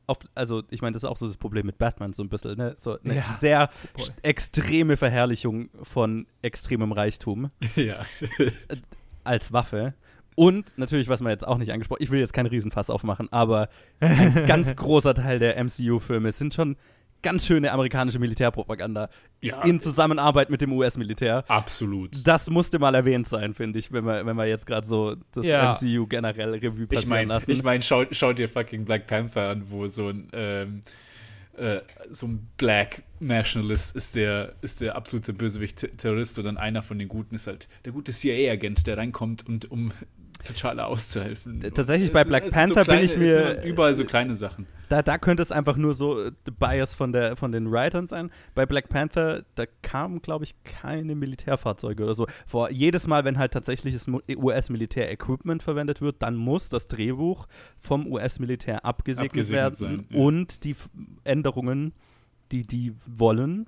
S3: Auf, also, ich meine, das ist auch so das Problem mit Batman, so ein bisschen, ne? So eine
S1: Ja.
S3: sehr
S1: Boy.
S3: st- extreme Verherrlichung von extremem Reichtum
S2: ja.
S3: als Waffe. Und natürlich, was man jetzt auch nicht angesprochen ich will jetzt keinen Riesenfass aufmachen, aber ein ganz großer Teil der MCU-Filme sind schon ganz schöne amerikanische Militärpropaganda
S2: ja.
S3: in Zusammenarbeit mit dem US-Militär.
S2: absolut.
S3: Das musste mal erwähnt sein, finde ich, wenn wir, wenn wir jetzt gerade so das
S1: Ja.
S3: MCU generell Revue
S2: Ich
S3: passieren
S2: meine,
S3: lassen.
S2: ich mein, schau, schau dir fucking Black Panther an, wo so ein ähm, äh, so ein Black Nationalist ist der, ist der absolute Bösewicht-Terrorist oder einer von den Guten ist halt der gute CIA-Agent, der reinkommt und um T'Challa auszuhelfen.
S3: T- tatsächlich
S2: Es
S3: bei Black
S2: es sind so
S3: Panther bin
S2: kleine,
S3: ich mir-
S2: überall so kleine Sachen.
S3: da, da könnte es einfach nur so äh, Bias von, der, von den Writern sein. Bei Black Panther, da kamen, glaube ich, keine Militärfahrzeuge oder so. Vor jedes Mal, wenn halt tatsächliches US-Militär-Equipment verwendet wird, dann muss das Drehbuch vom US-Militär abgesegnet,
S2: Abgesegnet
S3: werden
S2: sein, ja.
S3: und die Änderungen, die die wollen,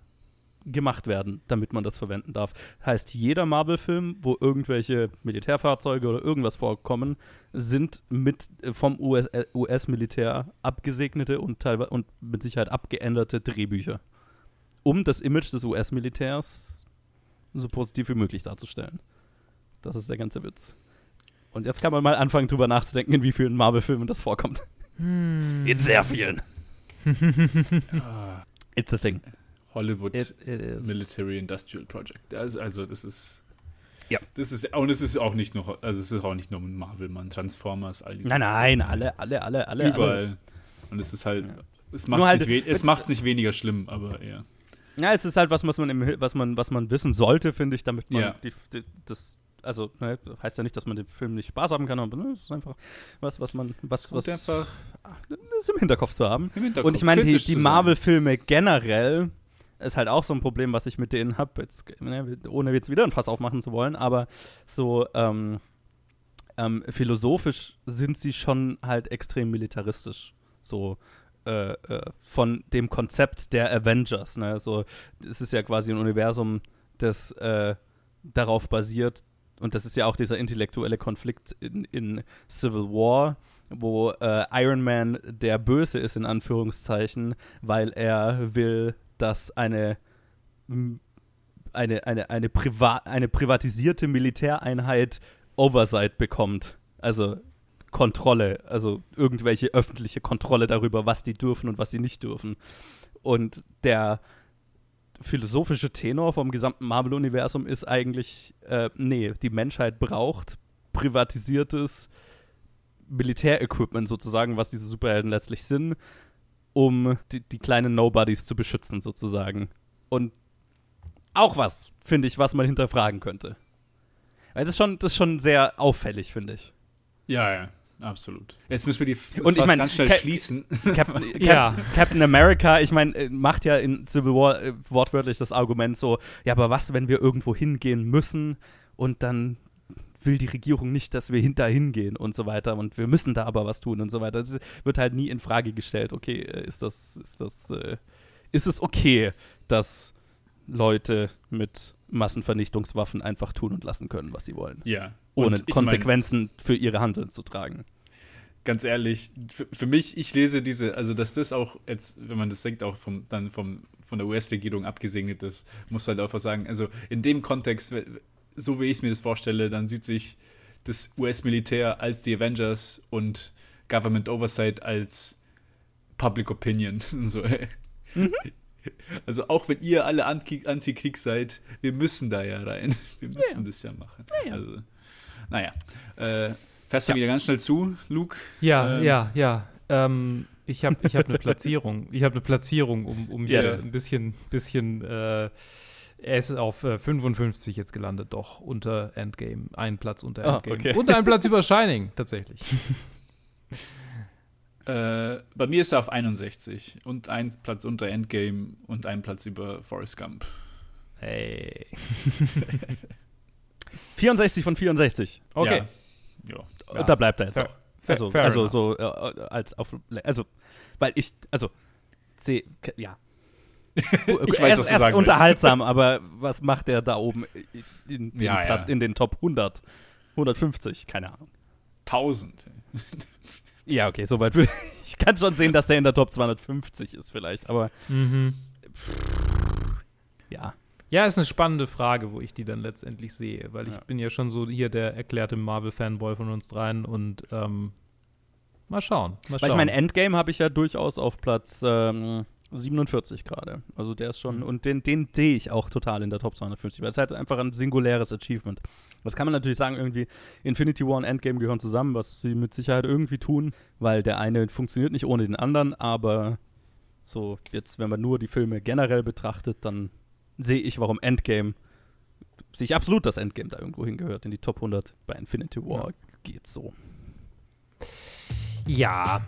S3: gemacht werden, damit man das verwenden darf. Heißt, jeder Marvel-Film, wo irgendwelche Militärfahrzeuge oder irgendwas vorkommen, sind mit äh, vom US äh, US-Militär abgesegnete und teilweise und mit Sicherheit abgeänderte Drehbücher, um das Image des US-Militärs so positiv wie möglich darzustellen. Das ist der ganze Witz. Und jetzt kann man mal anfangen, drüber nachzudenken, in wie vielen Marvel-Filmen das vorkommt. In sehr vielen. It's a thing.
S2: Hollywood
S3: It, it is.
S2: Military Industrial Project. Also, also das ist
S3: Ja.
S2: Das ist und es ist auch nicht nur also es ist auch nicht nur Marvel, man Transformers, all diese
S3: Nein, nein, alle, alle, alle, alle.
S2: überall.
S3: Alle.
S2: Und es ist halt
S3: Ja.
S2: es macht
S3: halt-
S2: nicht, we es macht's nicht weniger schlimm, aber ja.
S3: Ja, es ist halt was, was man, im, was man, was man wissen sollte, finde ich, damit man
S2: Ja.
S3: die, die, das, also ne, heißt ja nicht, dass man den Film nicht Spaß haben kann, aber ne, es ist einfach was, was man, was, was
S2: einfach
S3: ist im Hinterkopf zu haben.
S2: im Hinterkopf
S3: Und ich meine, die, die. Marvel-Filme generell ist halt auch so ein Problem, was ich mit denen habe, ne, ohne jetzt wieder ein Fass aufmachen zu wollen, aber so ähm, ähm, philosophisch sind sie schon halt extrem militaristisch. So äh, äh, von dem Konzept der Avengers. Ne? So, es ist ja quasi ein Universum, das äh, darauf basiert, und das ist ja auch dieser intellektuelle Konflikt in, in Civil War, wo äh, Iron Man der Böse ist, in Anführungszeichen, weil er will, dass eine, eine, eine, eine, Priva eine privatisierte Militäreinheit Oversight bekommt. Also Kontrolle, also irgendwelche öffentliche Kontrolle darüber, was die dürfen und was sie nicht dürfen. Und der philosophische Tenor vom gesamten Marvel-Universum ist eigentlich, äh, nee, die Menschheit braucht privatisiertes Militärequipment sozusagen, was diese Superhelden letztlich sind, um die, die kleinen Nobodies zu beschützen sozusagen. Und auch was, finde ich, was man hinterfragen könnte. Weil das ist schon, das ist schon sehr auffällig, finde ich.
S2: Ja, ja, absolut. Jetzt müssen wir die
S3: Und ich mein,
S2: ganz schnell
S3: Ca-
S2: schließen.
S3: Captain, Cap
S1: Ja.
S3: Captain America, ich meine, äh, macht ja in Civil War äh, wortwörtlich das Argument so, ja, aber was, wenn wir irgendwo hingehen müssen und dann will die Regierung nicht, dass wir hinter hingehen und so weiter und wir müssen da aber was tun und so weiter. Das wird halt nie in Frage gestellt, okay, äh, ist das, ist das, äh, ist es okay, dass Leute mit Massenvernichtungswaffen einfach tun und lassen können, was sie wollen,
S2: ja.
S3: ohne
S2: ich mein,
S3: Konsequenzen für ihre Handeln zu tragen.
S2: ganz ehrlich, für, für mich, ich lese diese, also dass das auch jetzt, wenn man das denkt, auch vom, dann vom, von der US-Regierung abgesegnet ist, muss halt einfach sagen, also in dem Kontext, so wie ich es mir das vorstelle, dann sieht sich das US-Militär als die Avengers und Government Oversight als Public Opinion. so, ey. Also auch wenn ihr alle Anti- Anti-Krieg seid, wir müssen da ja rein. Wir müssen das ja machen.
S3: ja.
S2: Also, naja. Äh, fährst du wieder ganz schnell zu, Luke?
S1: Ja,
S2: Ähm,
S1: ja, ja. Ähm, ich habe ich hab eine Platzierung. Ich habe eine Platzierung, um, um
S2: Yes.
S1: hier ein bisschen, bisschen äh, Er ist auf äh, 55 jetzt gelandet, doch unter Endgame. Ein Platz unter
S3: Ah,
S1: Endgame.
S3: okay.
S1: Und ein Platz über Shining, tatsächlich.
S2: Äh, bei mir ist er auf 61 und ein Platz unter Endgame und ein Platz über Forrest Gump.
S1: Hey.
S3: 64 von 64.
S1: Okay.
S2: Ja. ja.
S3: Da bleibt er jetzt
S1: Fair-
S3: auch.
S1: fair-
S3: Also,
S1: fair
S3: also
S1: enough.
S3: so äh, als auf also weil ich also sehe ja
S2: Ich weiß,
S3: ist,
S2: was du
S3: ist unterhaltsam, aber was macht er da oben in den,
S2: Ja, ja.
S3: In den Top 100? 150, keine Ahnung.
S2: 1000.
S3: Ja, okay, soweit will ich kann schon sehen, dass der in der Top 250 ist vielleicht, aber
S1: Mhm.
S3: ja.
S1: Ja, ist eine spannende Frage, wo ich die dann letztendlich sehe, weil ich
S3: Ja.
S1: bin ja schon so hier der erklärte Marvel-Fanboy von uns dreien und ähm, mal schauen. Mal
S3: Weil
S1: schauen.
S3: ich mein Endgame habe ich ja durchaus auf Platz ähm, 47 gerade. Also der ist schon,
S1: Mhm.
S3: und den, den sehe ich auch total in der Top 250, weil es halt einfach ein singuläres Achievement. Das kann man natürlich sagen, irgendwie Infinity War und Endgame gehören zusammen, was sie mit Sicherheit irgendwie tun, weil der eine funktioniert nicht ohne den anderen, aber so jetzt, wenn man nur die Filme generell betrachtet, dann sehe ich, warum Endgame, sehe ich absolut, dass Endgame da irgendwo hingehört, in die Top 100. Bei Infinity War geht's so.
S1: Ja,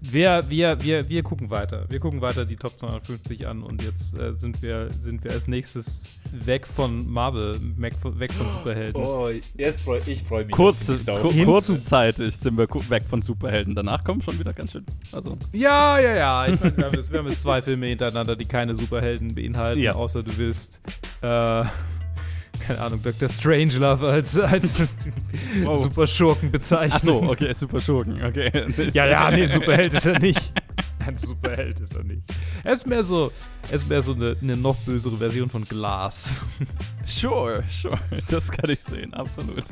S1: wir, wir, wir, wir gucken weiter. Wir gucken weiter die Top 250 an und jetzt äh, sind, wir, sind wir als nächstes weg von Marvel, weg von, weg von Superhelden.
S2: Oh, jetzt freue ich freu mich.
S3: Kurze,
S2: auf die Sau.
S3: ku kurzzeitig sind wir weg von Superhelden. Danach kommen schon wieder ganz schön. Also,
S1: Ja, ja, ja. Ich mein, wir, haben jetzt, wir haben jetzt zwei Filme hintereinander, die keine Superhelden beinhalten,
S3: Ja.
S1: außer du willst, äh, keine Ahnung, Dr. Strangelove als, als
S2: Wow.
S1: Superschurken bezeichnen.
S3: ach so, okay, Super Schurken, okay.
S1: Ja, ja, nee, Superheld ist er nicht. Ein Superheld ist er nicht. Er ist mehr so, er ist mehr so eine, eine noch bösere Version von Glass.
S3: Sure, sure. Das kann ich sehen, absolut.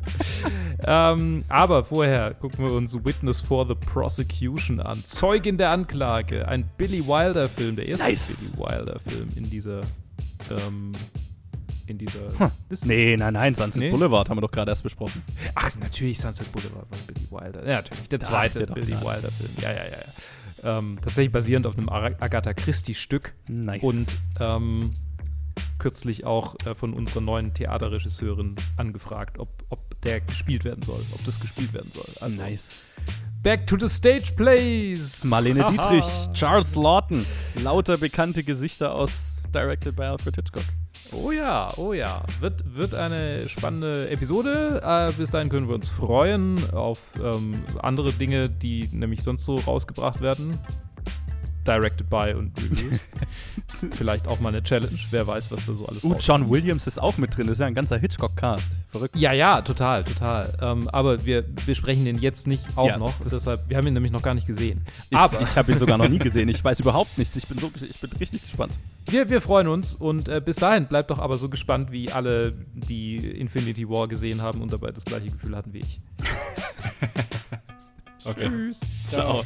S1: ähm, aber vorher gucken wir uns Witness for the Prosecution an. Zeugin der Anklage. Ein Billy Wilder-Film, der erste
S3: Nice.
S1: Billy Wilder-Film in dieser, ähm, in dieser
S3: Hm.
S1: Liste.
S3: Nee, nein, nein, Sunset
S1: Nee?
S3: Boulevard haben wir doch gerade erst besprochen.
S1: Ach, natürlich Sunset Boulevard von Billy Wilder. Ja, natürlich. Der
S3: Ach,
S1: zweite
S3: doch
S1: Billy
S3: klar.
S1: Wilder-Film. Ja, ja, ja. ja. Ähm, tatsächlich basierend auf einem Agatha Christie-Stück.
S3: Nice.
S1: Und ähm, kürzlich auch äh, von unserer neuen Theaterregisseurin angefragt, ob, ob der gespielt werden soll, ob das gespielt werden soll. Also
S3: nice.
S1: Back to the Stage Plays!
S3: Marlene. Dietrich, Charles Lawton. Lauter bekannte Gesichter aus Directed by Alfred Hitchcock.
S1: Oh ja, oh ja. Wird, wird eine spannende Episode. Äh, bis dahin können wir uns freuen auf ähm, andere Dinge, die nämlich sonst so rausgebracht werden. Directed by und Reviews. Vielleicht auch mal eine Challenge. Wer weiß, was da so alles
S3: Uh,
S1: rauskommt.
S3: John Williams ist auch mit drin. Das ist ja ein ganzer Hitchcock-Cast. Verrückt.
S1: Ja, ja, total, total. Ähm, aber wir besprechen den jetzt nicht auch
S3: Ja,
S1: noch. Deshalb, wir haben ihn nämlich noch gar nicht gesehen.
S3: Ich,
S1: aber
S3: ich habe ihn sogar noch nie gesehen. Ich weiß überhaupt nichts. Ich bin, so, ich bin richtig gespannt.
S1: wir, wir freuen uns und äh, bis dahin bleibt doch aber so gespannt, wie alle, die Infinity War gesehen haben und dabei das gleiche Gefühl hatten wie ich.
S2: Okay.
S1: Tschüss.
S3: Ciao.